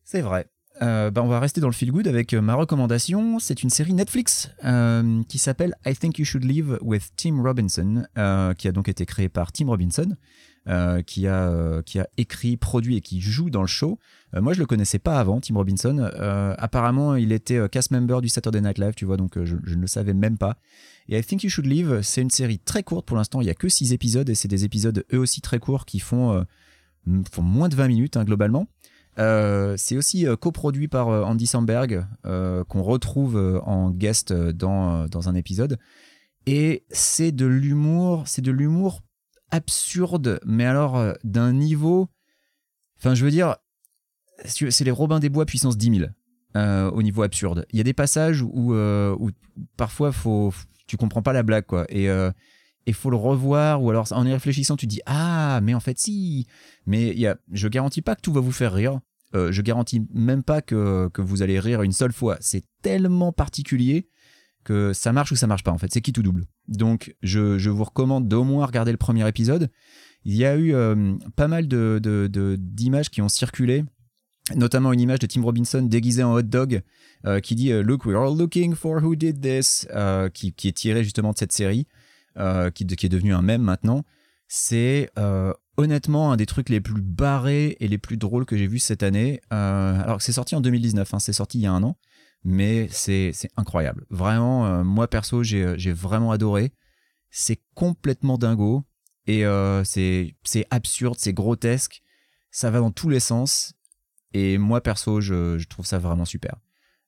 C'est vrai. Euh, bah, on va rester dans le feel good avec euh, ma recommandation. C'est une série Netflix euh, qui s'appelle I Think You Should Live with Tim Robinson, euh, qui a donc été créée par Tim Robinson, euh, qui, a, euh, qui a écrit, produit et qui joue dans le show. Euh, moi, je le connaissais pas avant, Tim Robinson. Apparemment, il était cast member du Saturday Night Live, tu vois, donc je, ne le savais même pas. Et I Think You Should Live, c'est une série très courte pour l'instant. Il y a que 6 épisodes et c'est des épisodes eux aussi très courts qui font, font moins de 20 minutes hein, globalement. C'est aussi coproduit par Andy Samberg, qu'on retrouve en guest dans, dans un épisode. Et c'est de l'humour, c'est de l'humour absurde, mais alors euh, d'un niveau. Enfin, je veux dire, c'est les Robins des Bois puissance 10 000 euh, au niveau absurde. Il y a des passages où, euh, où parfois faut, tu comprends pas la blague, quoi. Et il faut le revoir, ou alors en y réfléchissant, tu dis Ah, mais en fait, si. Mais y a, je garantis pas que tout va vous faire rire. Je garantis même pas que, que vous allez rire une seule fois. C'est tellement particulier que ça marche ou ça marche pas en fait. C'est qui tout double? Donc je, vous recommande d'au moins regarder le premier épisode. Il y a eu euh, pas mal de, de- de- d'images qui ont circulé, notamment une image de Tim Robinson déguisé en hot dog euh, qui dit euh, Look, we're all looking for who did this, qui, qui est tiré justement de cette série, qui, est devenu un mème maintenant. C'est honnêtement un des trucs les plus barrés et les plus drôles que j'ai vu cette année. Alors que c'est sorti en 2019, hein, c'est sorti il y a un an, mais c'est incroyable. Vraiment, euh, moi perso, j'ai j'ai vraiment adoré. C'est complètement dingo et euh, c'est absurde, c'est grotesque, ça va dans tous les sens. Et moi perso, je, je trouve ça vraiment super.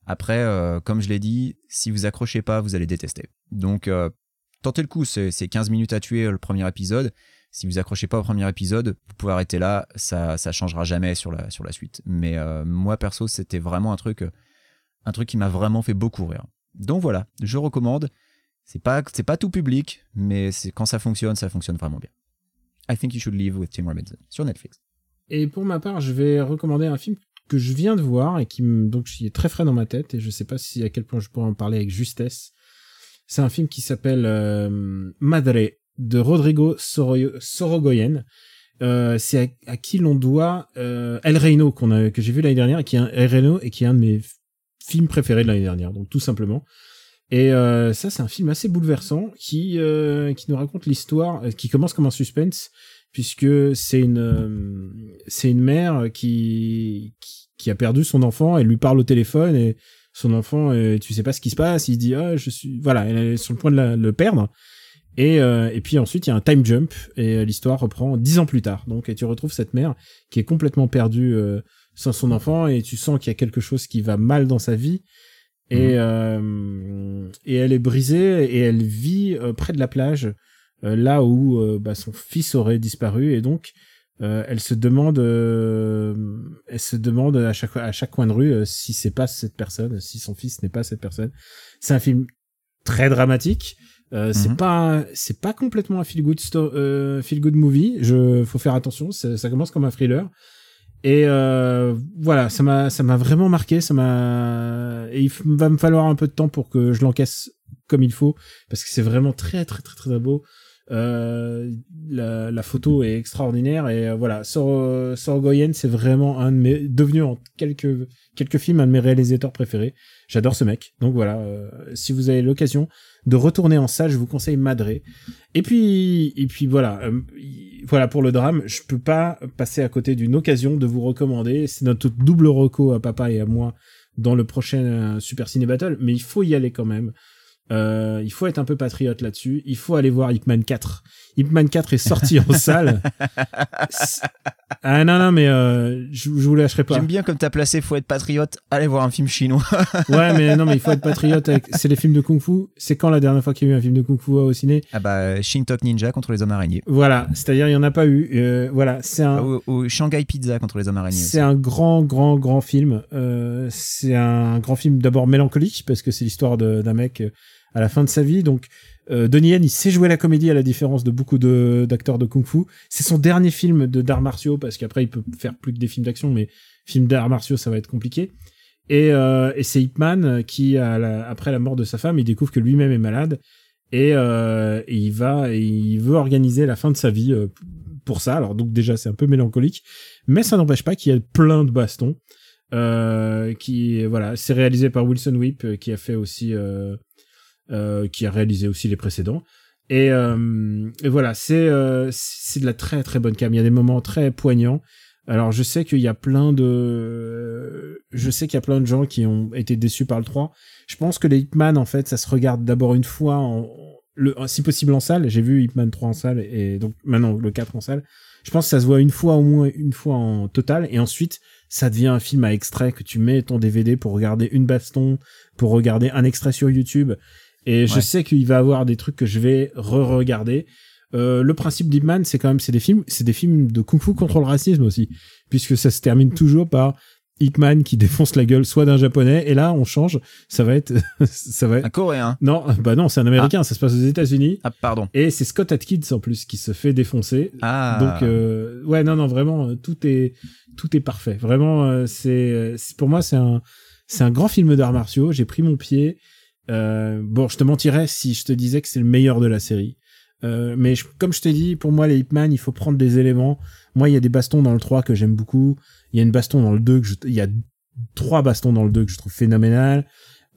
Après, euh, comme je l'ai dit, si vous accrochez pas, vous allez détester. Donc, euh, tentez le coup, c'est c'est 15 minutes à tuer euh, le premier épisode. Si vous accrochez pas au premier épisode, vous pouvez arrêter là, ça ça changera jamais sur la sur la suite. Mais euh, moi perso, c'était vraiment un truc euh, un truc qui m'a vraiment fait beaucoup rire. Donc voilà, je recommande. C'est pas c'est pas tout public, mais quand ça fonctionne, ça fonctionne vraiment bien. I think you should live with Tim Robinson sur Netflix. Et pour ma part, je vais recommander un film que je viens de voir et qui donc qui est très frais dans ma tête et je sais pas si à quel point je pourrais en parler avec justesse. C'est un film qui s'appelle euh, Madre de Rodrigo Sorogoyen. Euh, c'est à, à qui l'on doit euh, El Reino qu'on a que j'ai vu l'année dernière et qui est un El Reino et qui est un de mes f- films préférés de l'année dernière donc tout simplement et euh, ça c'est un film assez bouleversant qui euh, qui nous raconte l'histoire euh, qui commence comme un suspense puisque c'est une euh, c'est une mère qui, qui a perdu son enfant. Elle lui parle au téléphone et son enfant, euh, tu sais pas ce qui se passe. Il dit ah je suis voilà, elle est sur le point de le perdre. Et, euh, et puis ensuite, il y a un time jump et l'histoire reprend dix ans plus tard. Donc, et tu retrouves cette mère qui est complètement perdue sans son enfant et tu sens qu'il y a quelque chose qui va mal dans sa vie. Et, euh, et elle est brisée et elle vit euh, près de la plage, euh, là où euh, bah, son fils aurait disparu. Et donc, euh, elle se demande, euh, elle se demande à chaque à chaque coin de rue si c'est pas cette personne, si son fils n'est pas cette personne. C'est un film très dramatique. Euh, C'est Mhm. pas c'est pas complètement un feel good euh, feel good movie. Je faut faire attention. Ça, ça commence comme un thriller. Et euh, voilà, ça m'a ça m'a vraiment marqué. Ça m'a il va me falloir un peu de temps pour que je l'encaisse comme il faut parce que c'est vraiment très très très très beau. Euh, la, la photo est extraordinaire et euh, voilà, Sor Sorgoyen c'est vraiment un de mes devenu en quelques quelques films un de mes réalisateurs préférés. J'adore ce mec. Donc voilà, euh, si vous avez l'occasion de retourner en salle, je vous conseille Madré. Et puis et puis voilà, euh, voilà pour le drame, je peux pas passer à côté d'une occasion de vous recommander. C'est notre double reco à papa et à moi dans le prochain Super Ciné Battle, mais il faut y aller quand même. Euh, il faut être un peu patriote là-dessus. Il faut aller voir Ip Man 4. Ip Man 4 est sorti en [LAUGHS] salle. Ah non, non, mais euh, je, je vous lâcherai pas. J'aime bien comme t'as placé faut être patriote, allez voir un film chinois. [LAUGHS] Ouais, mais non, mais il faut être patriote. avec- C'est les films de Kung Fu. C'est quand la dernière fois qu'il y a eu un film de Kung Fu au ciné? Ah bah Shintok Ninja contre les hommes araignées. Voilà, c'est-à-dire il y en a pas eu. Euh, voilà, c'est un. Ou, ou Shanghai Pizza contre les hommes araignées. C'est un grand, grand, grand film. Euh, c'est un grand film d'abord mélancolique parce que c'est l'histoire d'un mec euh, à la fin de sa vie. Donc, euh, Donnie Yen, il sait jouer la comédie à la différence de beaucoup d'acteurs de kung-fu. C'est son dernier film de d'arts martiaux parce qu'après il peut faire plus que des films d'action, mais film d'arts martiaux ça va être compliqué. Et, euh, et c'est Ip euh, qui, à la- après la mort de sa femme, il découvre que lui-même est malade et, euh, il va, il veut organiser la fin de sa vie euh, pour ça. Alors donc déjà c'est un peu mélancolique, mais ça n'empêche pas qu'il y a plein de bastons. Euh, qui voilà, c'est réalisé par Wilson Whip qui a fait aussi, euh, qui a réalisé aussi les précédents. Et, euh, et voilà, c'est euh, c'est de la très très bonne cam. Il y a des moments très poignants. Alors je sais qu'il y a plein de, je sais qu'il y a plein de gens qui ont été déçus par le 3. Je pense que les Hitman en fait, ça se regarde d'abord une fois en, si possible en salle. J'ai vu Hitman 3 en salle et donc maintenant le 4 en salle. Je pense que ça se voit une fois au moins une fois en total et ensuite ça devient un film à extrait que tu mets ton DVD pour regarder une baston, pour regarder un extrait sur YouTube. Et je sais qu'il va avoir des trucs que je vais re-regarder. Euh, le principe d'Hitman, c'est quand même, c'est des films, c'est des films de kung-fu contre le racisme aussi, puisque ça se termine toujours par Hitman qui [LAUGHS] défonce la gueule soit d'un japonais, et là on change, ça va être, [LAUGHS] ça va être un coréen. Non, bah non, c'est un américain, ça se passe aux États-Unis. Ah pardon. Et c'est Scott Atkins en plus qui se fait défoncer. Ah. Donc euh, ouais, non, non, vraiment, euh, tout est tout est parfait. Vraiment, euh, c'est c'est- pour moi c'est un c'est un grand film d'arts martiaux. J'ai pris mon pied. Euh, bon, je te mentirais si je te disais que c'est le meilleur de la série. Euh, mais je- comme je t'ai dit, pour moi, les Hitman, il faut prendre des éléments. Moi, il y a des bastons dans le 3 que j'aime beaucoup. Il y a une baston dans le 2 que je, il y a trois bastons dans le 2 que je trouve phénoménal.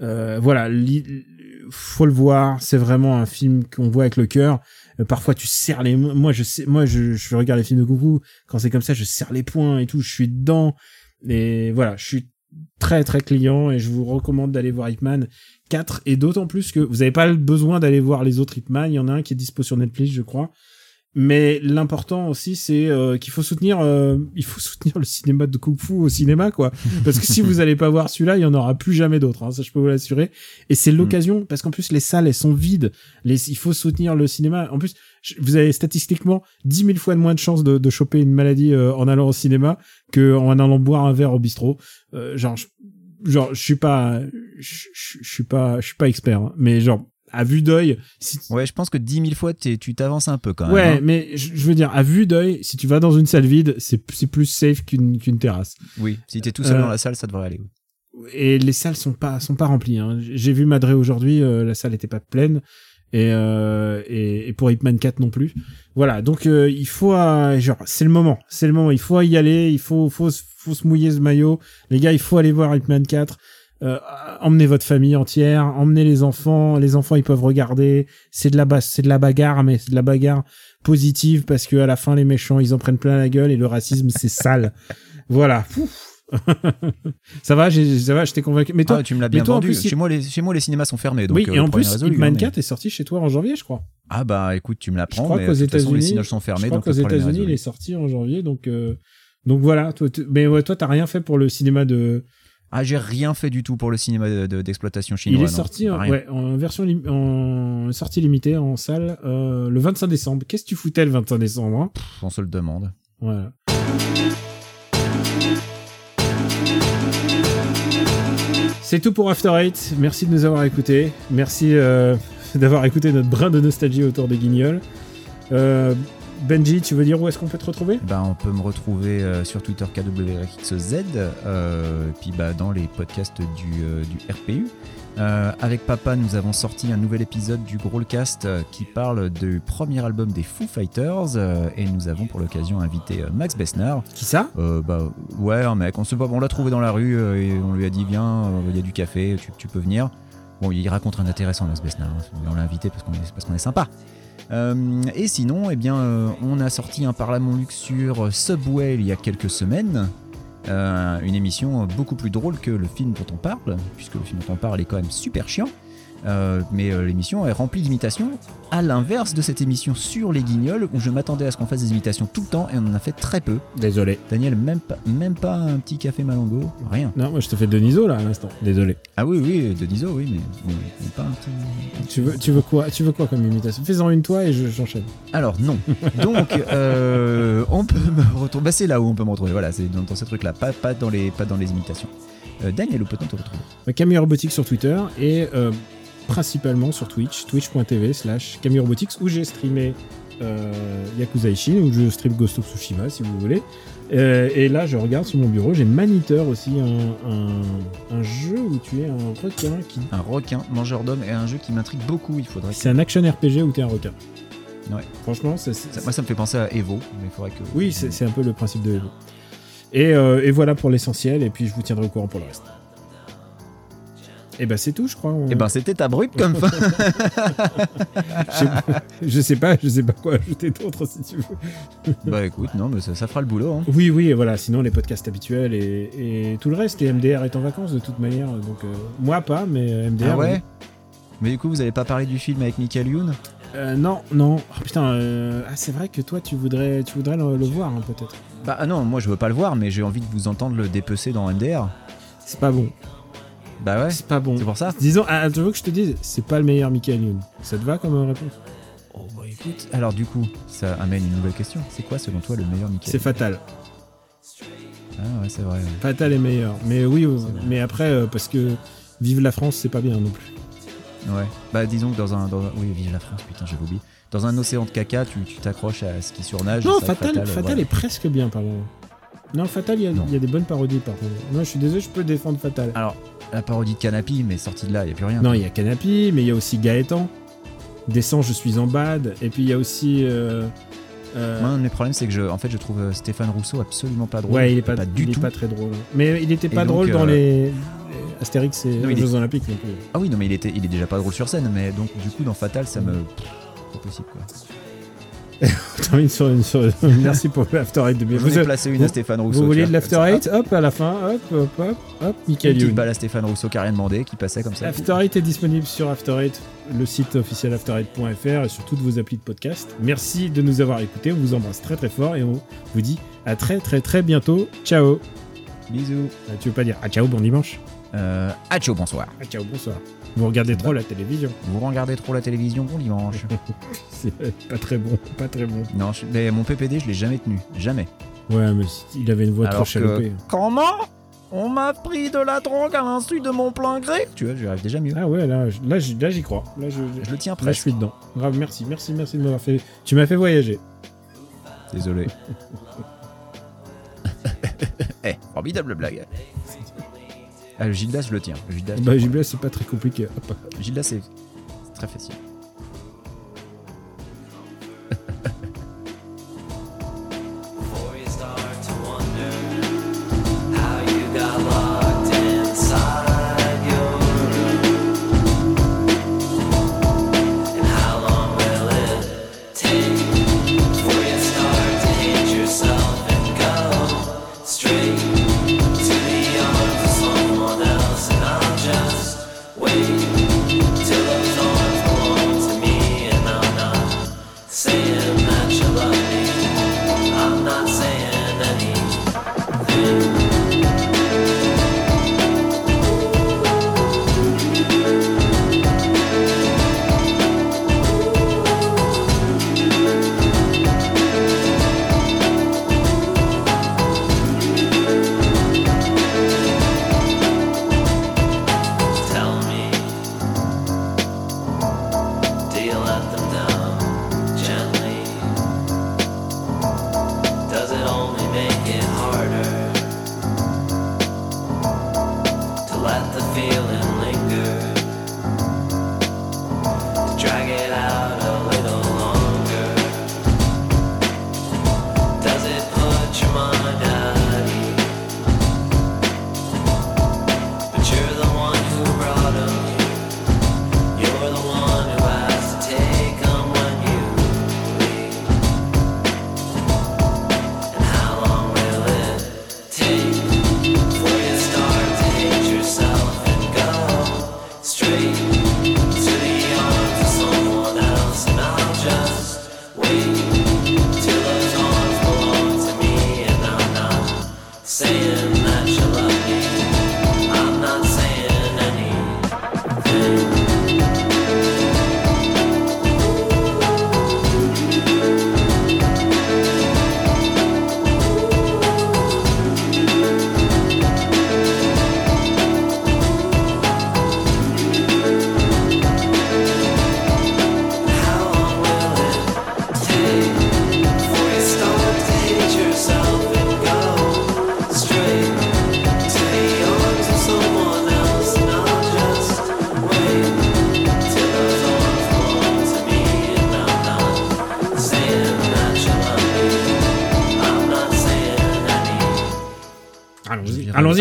Euh, voilà, faut le voir. C'est vraiment un film qu'on voit avec le cœur. Euh, parfois, tu serres les, moi, je sais, moi, je, je regarde les films de coucou. Quand c'est comme ça, je serre les poings et tout. Je suis dedans. Et voilà, je suis très très client et je vous recommande d'aller voir Hitman 4 et d'autant plus que vous n'avez pas besoin d'aller voir les autres Hitman, il y en a un qui est dispo sur Netflix je crois. Mais l'important aussi c'est euh, qu'il faut soutenir euh, il faut [LAUGHS] soutenir le cinéma de kung fu au cinéma quoi. Parce que si vous allez pas voir celui-là, il y en aura plus jamais d'autres hein, ça je peux vous l'assurer. Et c'est l'occasion parce qu'en plus les salles elles sont vides, les il faut soutenir le cinéma. En plus, vous avez statistiquement 10 000 fois de moins de chances de, de choper une maladie euh, en allant au cinéma que en allant boire un verre au bistrot. Euh, genre je, genre je suis pas je, suis pas je suis pas expert hein, mais genre à vue d'œil si Ouais, je pense que 10 000 fois tu t'avances un peu quand même. Ouais, hein. mais je, je veux dire, à vue d'œil, si tu vas dans une salle vide, c'est plus safe qu'une terrasse. Oui, si t'es tout seul Euh, dans la salle, ça devrait aller. Et les salles sont pas sont pas remplies. Hein. J'ai vu Madré aujourd'hui, euh, la salle était pas pleine. Et, euh, et, et pour Hitman 4 non plus. Voilà, donc euh, il faut, euh, genre, c'est le moment, c'est le moment. Il faut y aller, il faut, faut, faut se mouiller ce maillot. Les gars, il faut aller voir Hitman 4. euh, emmenez votre famille entière, emmenez les enfants, les enfants ils peuvent regarder. C'est de la base, c'est de la bagarre, mais c'est de la bagarre positive parce que à la fin les méchants ils en prennent plein la gueule et le racisme c'est sale. Voilà. [LAUGHS] ça va, ça va, je t'ai convaincu. Mais toi, Ah, tu me l'as bien toi, en plus, Chez moi, les, chez moi, les cinémas sont fermés. Donc, oui, euh, et en plus, résolu, Hitman mais- 4 est sorti chez toi en janvier, je crois. Ah bah écoute, tu me Je l'apprends, crois mais qu'aux de façon, les États-Unis, cinoches sont fermés, je crois donc qu'aux États-Unis, il est sorti en janvier, donc euh, donc voilà. Toi, mais ouais, toi, t'as rien fait pour le cinéma de. Ah, j'ai rien fait du tout pour le cinéma de- de- d'exploitation chinois. il est non, sorti en, rien. ouais, en version lim- en sortie limitée en salle euh, le 25 décembre. Qu'est-ce que tu foutais le 25 décembre hein? Pff, On se le demande. Voilà. C'est tout pour After Eight. Merci de nous avoir écoutés. Merci euh, d'avoir écouté notre brin de nostalgie autour des guignols. Euh, Benji, tu veux dire où est-ce qu'on peut te retrouver? Ben, on peut me retrouver euh, sur Twitter KWXZ, puis bah, dans les podcasts du RPU. Euh, avec papa, nous avons sorti un nouvel épisode du Growlcast euh, qui parle du premier album des Foo Fighters euh, et nous avons pour l'occasion invité Max Besnard. Qui ça? Bah ouais, un mec. On, se- on l'a trouvé dans la rue et on lui a dit viens, il y a du café, tu, tu peux venir. Bon, il raconte rien d'intéressant Max Besnard. hein. On l'a invité parce qu'on est, parce qu'on est sympa. Euh, et sinon, eh bien, euh, on a sorti un Parlement Luxe sur Subway il y a quelques semaines. Euh, une émission beaucoup plus drôle que le film dont on parle, puisque le film dont on parle est quand même super chiant. Euh, mais euh, l'émission est remplie d'imitations, à l'inverse de cette émission sur les guignols, où je m'attendais à ce qu'on fasse des imitations tout le temps, et on en a fait très peu. Désolé. Daniel, même pas, même pas un petit café Malango, rien. Non, moi je te fais Deniso là à l'instant. Désolé. Ah oui, oui, Deniso, oui, mais, mais- mais pas un petit... Tu veux, tu veux quoi Tu veux quoi comme imitation? Fais-en une toi et je- j'enchaîne. Alors non. [LAUGHS] Donc euh, on peut me retrouver. Bah, c'est là où on peut me retrouver. Voilà, c'est dans, dans ce truc-là, pas, pas dans les pas dans les imitations. Daniel, où peut-on te retrouver Camille Robotics sur Twitter et principalement sur Twitch, twitch.tv slash Robotics où j'ai streamé euh, Yakuza Ishin, où je stream Ghost of Tsushima si vous voulez. Euh, et là, je regarde sur mon bureau, j'ai Maniteur aussi, un, un, un jeu où tu es un requin qui. Un requin, mangeur d'hommes, et un jeu qui m'intrigue beaucoup. Il faudrait. que- C'est un action RPG où tu es un requin. Ouais. Franchement, c'est. Ça- moi, ça me fait penser à Evo, mais il faudrait que. Oui, c'est c'est un peu le principe de Evo. Et, euh, et voilà pour l'essentiel, et puis je vous tiendrai au courant pour le reste. Et ben c'est tout, je crois. Eh ben, c'était abrupt comme [LAUGHS] fin. je, sais pas, je sais pas, je sais pas quoi ajouter d'autre si tu veux. bah écoute, non, mais ça, ça fera le boulot. hein. Oui, oui, et voilà. Sinon, les podcasts habituels et, et tout le reste. Et MDR est en vacances de toute manière. Donc, euh, moi pas, mais euh, MDR. Ah ouais oui. Mais du coup, vous avez pas parlé du film avec Michael Youn? Euh, non, non. Oh, putain, euh, ah, c'est vrai que toi, tu voudrais, tu voudrais le, le voir, hein, peut-être. Bah ah non, moi je veux pas le voir, mais j'ai envie de vous entendre le dépecer dans MDR. C'est pas bon. Bah ouais. C'est pas bon. C'est pour ça Disons, ah, tu veux que je te dise, c'est pas le meilleur Michael Youn. Ça te va comme réponse? Oh bah écoute. Alors du coup, ça amène une nouvelle question. C'est quoi selon toi le meilleur Michael C'est fatal. Ah ouais, c'est vrai. Fatal est meilleur. Mais oui, mais après, euh, parce que Vive la France, c'est pas bien non plus. Ouais. Bah disons que dans un, dans un- oui, vive la France, putain, j'avais oublié. Dans un océan de caca, tu tu t'accroches à ce qui surnage. Non, et ça, Fatal, Fatal, est presque bien, pardon. Non, Fatal, il y, a- il y a des bonnes parodies, par contre. Non, je suis désolé, je peux défendre Fatal. Alors, la parodie de Canapi, mais sortie de là, il n'y a plus rien. Non, il y a Canapi, mais il y a aussi Gaëtan. Descends, je suis en bad. Et puis il y a aussi. euh, euh, Moi, un de mes problèmes, c'est que je, en fait, je trouve euh, Stéphane Rousseau absolument pas drôle. ouais, il est pas, du il est tout. pas très drôle. Mais il était Et pas donc, drôle dans euh, les, Astérix et Non, les est- Jeux Olympiques plus. Ah oui, non, mais il était, il est déjà pas drôle sur scène, mais donc du coup, dans Fatal, ça me, pas possible quoi. [LAUGHS] Termine sur une, sur une- Merci pour l'After Eight de bien. Vous ai placé une à Stéphane Rousseau, Vous voulez de l'After Hop, à la fin, hop, hop, hop, hop, Une Michael petite Youn. balle à Stéphane Rousseau qui a rien demandé, qui passait comme ça. After est disponible sur After le site officiel after8.fr et sur toutes vos applis de podcast. Merci de nous avoir écoutés, on vous embrasse très très fort et on vous dit à très très très bientôt. Ciao Bisous. Ah, Tu veux pas dire ah ciao, bon dimanche Euh, ah, ciao, bonsoir. Ah ciao, bonsoir. Vous regardez trop la télévision. Vous regardez trop la télévision, bon dimanche. [LAUGHS] C'est pas très bon, pas très bon. non, je- mais mon PPD, je l'ai jamais tenu, jamais. Ouais, mais il avait une voix Alors trop que- chaloupée. Comment On m'a pris de la drogue à l'insu de mon plein gré Tu vois, j'y arrive déjà mieux. Ah ouais, là, je- là, j'y- là j'y crois. Là, je, Je le tiens là, je presque. suis dedans. Grave, merci, merci, merci de m'avoir fait. Tu m'as fait voyager. Désolé. [LAUGHS] Eh, formidable blague. [LAUGHS] Ah, le Gildas, je le tiens. Le Gildas, Bah, JBL, c'est pas très compliqué. Hop. Gildas, c'est très facile. See.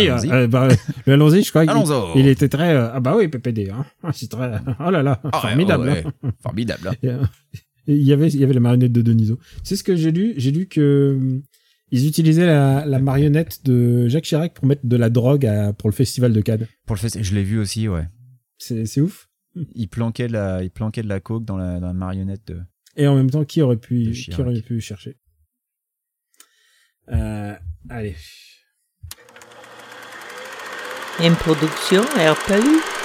Allons-y, allons-y. allons-y. euh, bah, le allons-y, je crois qu'il était très. euh, ah bah oui, PPD. Hein. Ah, C'est très. Oh là là, Ah ouais, formidable. ouais, hein. Formidable. hein. [LAUGHS] Euh, Il y avait, il y avait la marionnette de Deniso. C'est ce que j'ai lu? J'ai lu que ils utilisaient la, la marionnette de Jacques Chirac pour mettre de la drogue à- pour le festival de Cannes. Pour le fait, je l'ai vu aussi, ouais. C'est ouf. Il planquait de la, il planquait de la coke dans la, dans la marionnette de. Et en même temps, qui aurait pu, qui aurait pu chercher? Euh, Allez. Une production RPU.